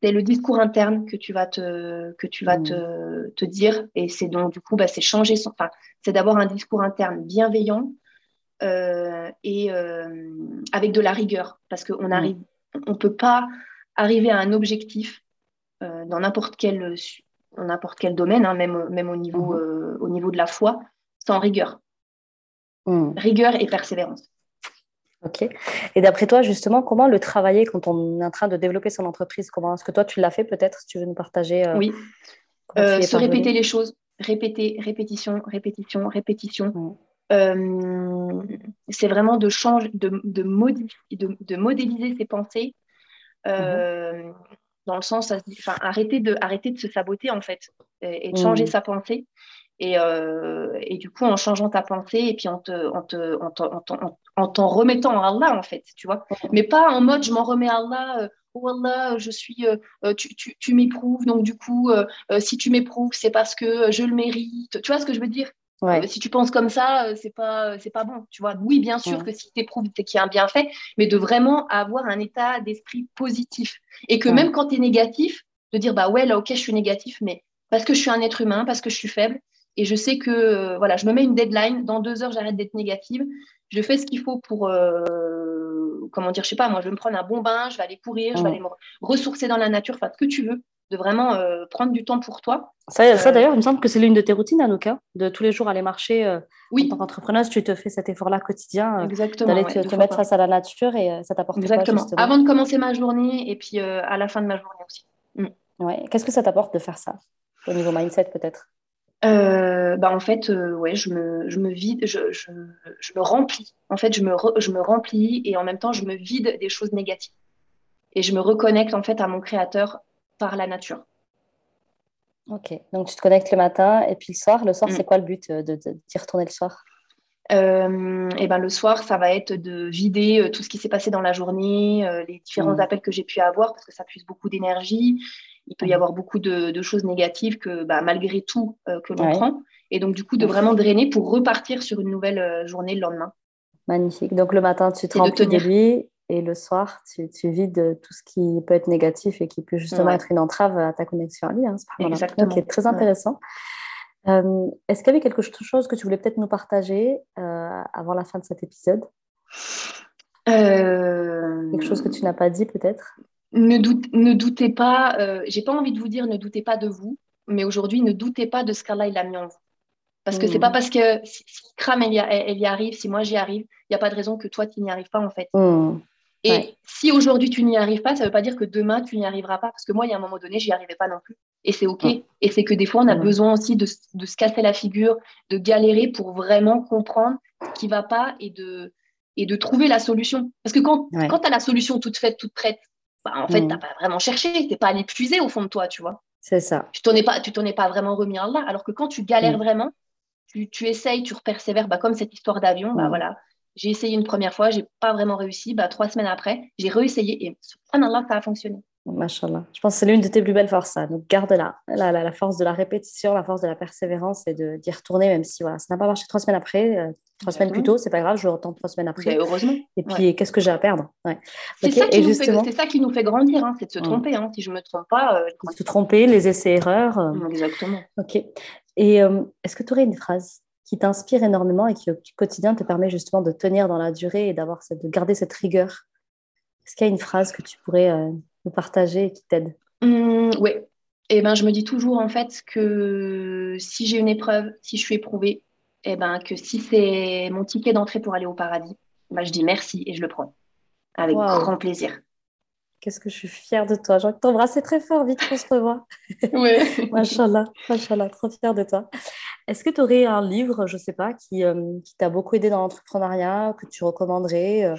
B: c'est le discours interne que tu vas te, que tu vas te, te dire. Et c'est donc, du coup, bah, c'est changer son. Enfin, c'est d'avoir un discours interne bienveillant et avec de la rigueur. Parce qu'on arrive, on ne peut pas arriver à un objectif dans n'importe quel, n'importe quel domaine, hein, même, même au, niveau, mmh. au niveau de la foi, sans rigueur. Mmh. Rigueur et persévérance.
A: Ok. Et d'après toi, justement, comment le travailler quand on est en train de développer son entreprise? Comment est-ce que toi tu l'as fait peut-être? Si tu veux nous partager.
B: Euh, oui. Euh, se répéter les choses, répéter, répétition, répétition, répétition. Mmh. Euh, c'est vraiment de changer, de, de, de, modéliser ses pensées. Mmh. Dans le sens, enfin, arrêter de, arrêter de se saboter en fait et, de changer mmh. sa pensée. Et, et, du coup, en changeant ta pensée et puis en te, en te, en en en t'en remettant à Allah, en fait, tu vois. Mais pas en mode je m'en remets à Allah, euh, oh Allah, je suis, euh, euh, tu, tu, tu m'éprouves, donc du coup, si tu m'éprouves, c'est parce que je le mérite. Tu vois ce que je veux dire? Si tu penses comme ça, c'est pas, c'est pas bon, tu vois. Oui, bien sûr que si tu éprouves, c'est qu'il y a un bienfait, mais de vraiment avoir un état d'esprit positif. Et que même quand tu es négatif, de dire, bah ouais, là, ok, je suis négatif, mais parce que je suis un être humain, parce que je suis faible, et je sais que voilà, je me mets une deadline. Dans deux heures, j'arrête d'être négative je fais ce qu'il faut pour, euh, comment dire, je sais pas, moi, je vais me prendre un bon bain, je vais aller courir, je vais aller me ressourcer dans la nature, enfin, ce que tu veux, de vraiment euh, prendre du temps pour toi.
A: Ça, ça euh, d'ailleurs, il me semble que c'est l'une de tes routines, Anouka, de tous les jours aller marcher. oui. En tant qu'entrepreneuse, tu te fais cet effort-là quotidien. D'aller te, mettre face à la nature et ça t'apporte
B: Exactement.
A: Quoi,
B: Avant de commencer ma journée et puis à la fin de ma journée aussi.
A: Mm. Ouais. Qu'est-ce que ça t'apporte de faire ça? Au niveau mindset peut-être?
B: Euh, bah en fait, euh, ouais, je me, je me vide, je, je, je, me remplis. En fait, je me, je me remplis et en même temps, je me vide des choses négatives. Et je me reconnecte en fait à mon créateur par la nature.
A: Ok, donc tu te connectes le matin et puis le soir. Le soir, mm. c'est quoi le but euh, de, d'y retourner le soir?
B: Euh, et ben le soir, ça va être de vider tout ce qui s'est passé dans la journée, les différents mm. appels que j'ai pu avoir parce que ça puise beaucoup d'énergie il peut y avoir beaucoup de, choses négatives que bah, malgré tout euh, que l'on prend. Et donc, du coup, de vraiment drainer pour repartir sur une nouvelle euh, journée le lendemain.
A: Magnifique. Donc, le matin, tu te remplis de lui et le soir, tu, tu, vides tout ce qui peut être négatif et qui peut justement être une entrave à ta connexion à lui. Hein,
B: Exactement.
A: Ok, très intéressant. Euh, est-ce qu'il y avait quelque chose que tu voulais peut-être nous partager avant la fin de cet épisode? Quelque chose que tu n'as pas dit peut-être?
B: Ne, ne, doutez pas, euh, j'ai pas envie de vous dire ne doutez pas de vous, mais aujourd'hui, ne doutez pas de ce qu'Allah il a mis en vous. Parce que c'est pas mmh. parce que si, Kram elle y, arrive, si moi j'y arrive, il n'y a pas de raison que toi tu n'y arrives pas en fait. Mmh. Et si aujourd'hui tu n'y arrives pas, ça ne veut pas dire que demain tu n'y arriveras pas. Parce que moi, il y a un moment donné, j'y arrivais pas non plus. Et c'est OK. Mmh. Et c'est que des fois, on a besoin aussi de, de, se casser la figure, de galérer pour vraiment comprendre ce qui ne va pas et de, et de trouver la solution. Parce que quand, quand tu as la solution toute faite, toute prête, bah, en fait, tu n'as mm. pas vraiment cherché, tu n'es pas allé puiser au fond de toi, tu vois.
A: C'est ça.
B: Tu t'en es pas, tu t'en es pas vraiment remis en là. Alors que quand tu galères mm. vraiment, tu, tu, essayes, tu persévères, bah, comme cette histoire d'avion, bah mm. voilà. J'ai essayé une première fois, j'ai pas vraiment réussi. Bah, trois semaines après, j'ai réessayé et subhanallah, ça a fonctionné.
A: Machallah. Je pense que c'est l'une de tes plus belles forces, ça. Donc, garde-la. La, la, force de la répétition, la force de la persévérance et d'y retourner, même si voilà, ça n'a pas marché trois semaines après, euh, trois semaines plus tôt, c'est pas grave, je retente trois semaines après.
B: heureusement.
A: Et puis, qu'est-ce que j'ai à perdre? Ouais.
B: C'est ça, justement... ça, qui nous fait grandir, hein, c'est de se tromper. Hein. Si je ne me trompe pas. Euh,
A: se tromper, les essais-erreurs. Euh.
B: Exactement.
A: Ok. Et est-ce que tu aurais une phrase qui t'inspire énormément et qui, au quotidien, te permet justement de tenir dans la durée et d'avoir de garder cette rigueur? Est-ce qu'il y a une phrase que tu pourrais nous partager et qui t'aide?
B: Mmh, Oui. Eh ben, je me dis toujours en fait que si j'ai une épreuve, si je suis éprouvée, eh ben, que si c'est mon ticket d'entrée pour aller au paradis, ben, je dis merci et je le prends avec grand plaisir.
A: Qu'est-ce que je suis fière de toi. J'ai envie de t'embrasser très fort, vite qu'on se revoit.
B: Oui.
A: Machallah, machallah, trop fière de toi. Est-ce que tu aurais un livre, je ne sais pas, qui, euh, qui t'a beaucoup aidé dans l'entrepreneuriat, que tu recommanderais euh,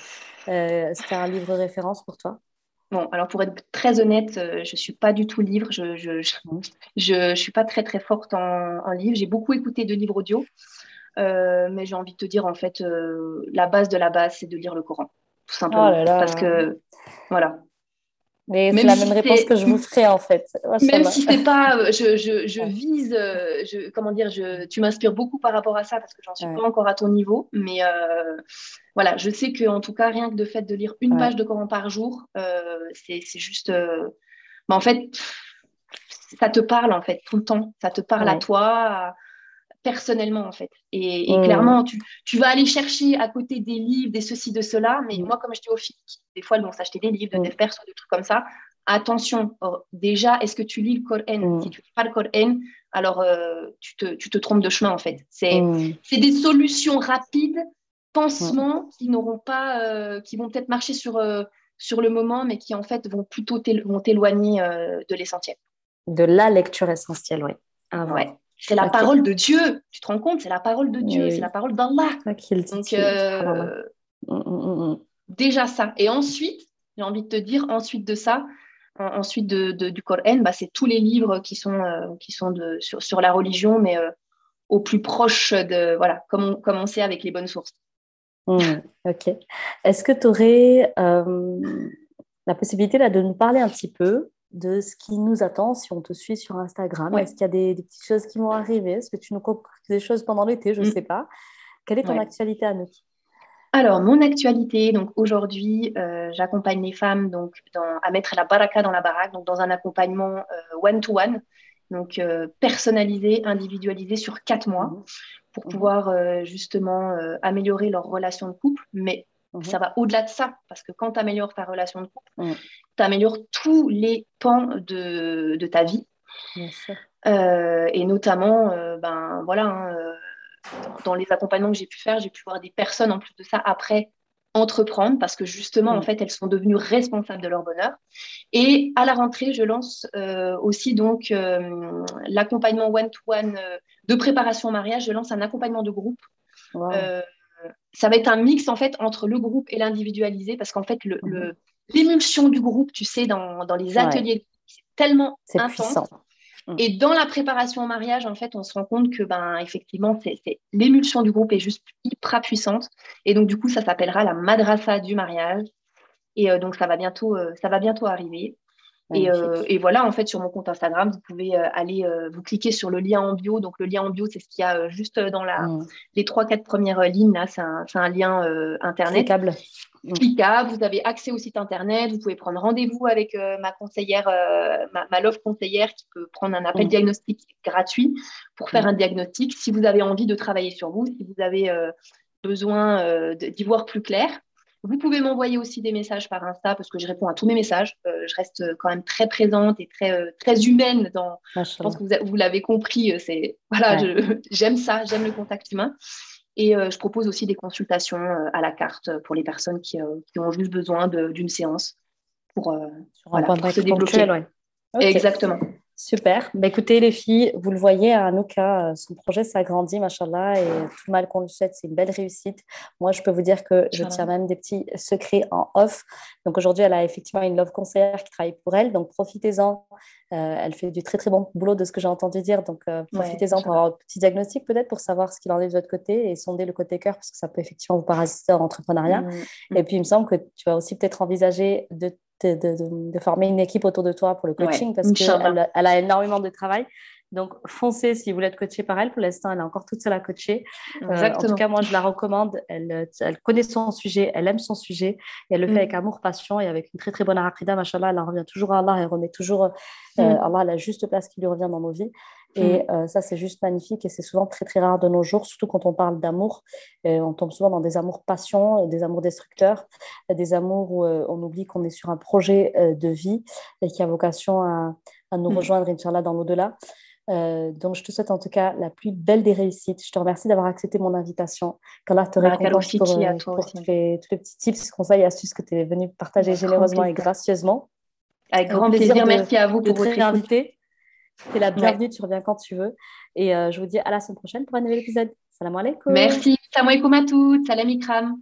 A: euh, Est-ce qu'il y a un livre référence pour toi?
B: Bon, alors pour être très honnête, euh, je ne suis pas du tout livre. Je ne je, je, suis pas très très forte en, en livre. J'ai beaucoup écouté de livres audio, mais j'ai envie de te dire en fait, la base de la base, c'est de lire le Coran, tout simplement. Oh Parce que voilà,
A: c'est la même réponse que je vous ferai en fait.
B: Même si c'est pas, euh, je, je, vise, euh, je, comment dire, je, tu m'inspires beaucoup par rapport à ça parce que j'en suis pas encore à ton niveau, mais euh, voilà, je sais que en tout cas rien que de fait de lire une page de Coran par jour, c'est juste, bah, en fait, ça te parle en fait tout le temps. Ça te parle à toi personnellement en fait. Et, mm. clairement, tu, tu, vas aller chercher à côté des livres, des ceci, de cela. Mais moi, comme je dis aux filles, des fois, elles vont s'acheter des livres, de des persos, des trucs comme ça. Attention, oh, déjà, est-ce que tu lis le Coran? Si tu lis pas le Coran, alors euh, tu, te, tu, te, trompes de chemin en fait. C'est des solutions rapides, pansements qui n'auront pas, euh, qui vont peut-être marcher sur, euh, sur le moment, mais qui en fait vont plutôt t'éloigner de l'essentiel.
A: De la lecture essentielle, oui.
B: Ah, ouais. C'est la parole de Dieu. Tu te rends compte? C'est la parole de Dieu, c'est la parole d'Allah. Donc, euh, mm, mm, mm, déjà ça. Et ensuite, j'ai envie de te dire, ensuite de ça, ensuite de, du Coran, bah, c'est tous les livres qui sont, euh, qui sont de, sur, sur, la religion, mais euh, au plus proche de, voilà, comme on, comme on sait avec les bonnes sources.
A: ok. Est-ce que tu aurais la possibilité là, de nous parler un petit peu de ce qui nous attend si on te suit sur Instagram. Est-ce qu'il y a des, petites choses qui vont arriver? Est-ce que tu nous comptes des choses pendant l'été? Je ne mm. sais pas. Quelle est ton actualité, Anouk
B: alors, mon actualité, donc aujourd'hui, euh, j'accompagne les femmes donc, à mettre la baraka dans la baraque, donc dans un accompagnement euh, one-to-one, donc euh, personnalisé, individualisé sur quatre mois, mm. pour mm. pouvoir justement améliorer leur relation de couple, mais ça va au-delà de ça, parce que quand tu améliores ta relation de couple, tu améliores tous les pans de, de ta vie. Euh, et notamment, euh, ben, voilà, hein, euh, dans, les accompagnements que j'ai pu faire, j'ai pu voir des personnes en plus de ça après entreprendre parce que justement, en fait, elles sont devenues responsables de leur bonheur. Et à la rentrée, je lance aussi donc l'accompagnement one-to-one de préparation au mariage. Je lance un accompagnement de groupe ça va être un mix en fait entre le groupe et l'individualisé parce qu'en fait mhm. l'émulsion du groupe, tu sais, dans, les ateliers, c'est tellement intense. Mhm. Et dans la préparation au mariage, en fait, on se rend compte que, ben, effectivement, c'est, l'émulsion du groupe est juste hyper puissante. Et donc, du coup, ça s'appellera la madrasa du mariage. Et euh, donc, ça va bientôt, euh, ça va bientôt arriver. Euh, et, voilà, en fait, sur mon compte Instagram, vous pouvez euh, aller, euh, vous cliquer sur le lien en bio. Donc, le lien en bio, c'est ce qu'il y a juste dans la, mm. les trois, quatre premières lignes. Là, c'est un, lien Internet.
A: Cliquable.
B: Mm. Cliquable. Vous avez accès au site Internet. Vous pouvez prendre rendez-vous avec ma conseillère, ma, love conseillère qui peut prendre un appel mm. diagnostic gratuit pour faire un diagnostic. Si vous avez envie de travailler sur vous, si vous avez besoin d'y voir plus clair. Vous pouvez m'envoyer aussi des messages par Insta parce que je réponds à tous mes messages. Euh, je reste quand même très présente et très, euh, très humaine. Dans, je pense que vous, l'avez compris. Euh, c'est voilà, j'aime ça, j'aime le contact humain. Et je propose aussi des consultations à la carte pour les personnes qui, ont juste besoin d'une séance pour, voilà, se développer. Exactement.
A: Super. Bah, écoutez, les filles, vous le voyez, Anouka, euh, son projet s'agrandit, machallah, et tout mal qu'on le souhaite, c'est une belle réussite. Moi, je peux vous dire que je tiens même des petits secrets en off. Donc aujourd'hui, elle a effectivement une love conseillère qui travaille pour elle, donc profitez-en. Euh, elle fait du très très bon boulot de ce que j'ai entendu dire, donc euh, profitez-en pour avoir un petit diagnostic peut-être pour savoir ce qu'il en est de votre côté et sonder le côté cœur parce que ça peut effectivement vous parasiter en entrepreneuriat. Mmh, mmh. Et puis il me semble que tu vas aussi peut-être envisager de de, former une équipe autour de toi pour le coaching parce qu'elle elle a énormément de travail. Donc, foncez si vous voulez être coaché par elle. Pour l'instant, elle est encore toute seule à coacher. Euh, en tout cas, moi, je la recommande. Elle, elle, connaît son sujet, elle aime son sujet et elle le fait mm. avec amour, passion et avec une très, très bonne arachida. Machallah, elle en revient toujours à Allah. Elle remet toujours euh, mm. Allah à la juste place qui lui revient dans nos vies. Et mm. euh, ça, c'est juste magnifique et c'est souvent très, très rare de nos jours, surtout quand on parle d'amour. on tombe souvent dans des amours passion, des amours destructeurs, des amours où on oublie qu'on est sur un projet de vie et qui a vocation à, à nous rejoindre, Inch'Allah, dans l'au-delà. Euh, donc, je te souhaite en tout cas la plus belle des réussites. Je te remercie d'avoir accepté mon invitation. Qu'Allah te récompense pour, euh, pour tous, les, tous, les, petits tips, conseils et astuces que tu es venu partager généreusement et gracieusement.
B: Avec grand plaisir. Merci à vous pour votre
A: invité. Tu es la bienvenue, tu reviens quand tu veux. Et euh, je vous dis à la semaine prochaine pour un nouvel épisode. Salam alaikum.
B: Merci. Salam alaikum à toutes. Salam ikram.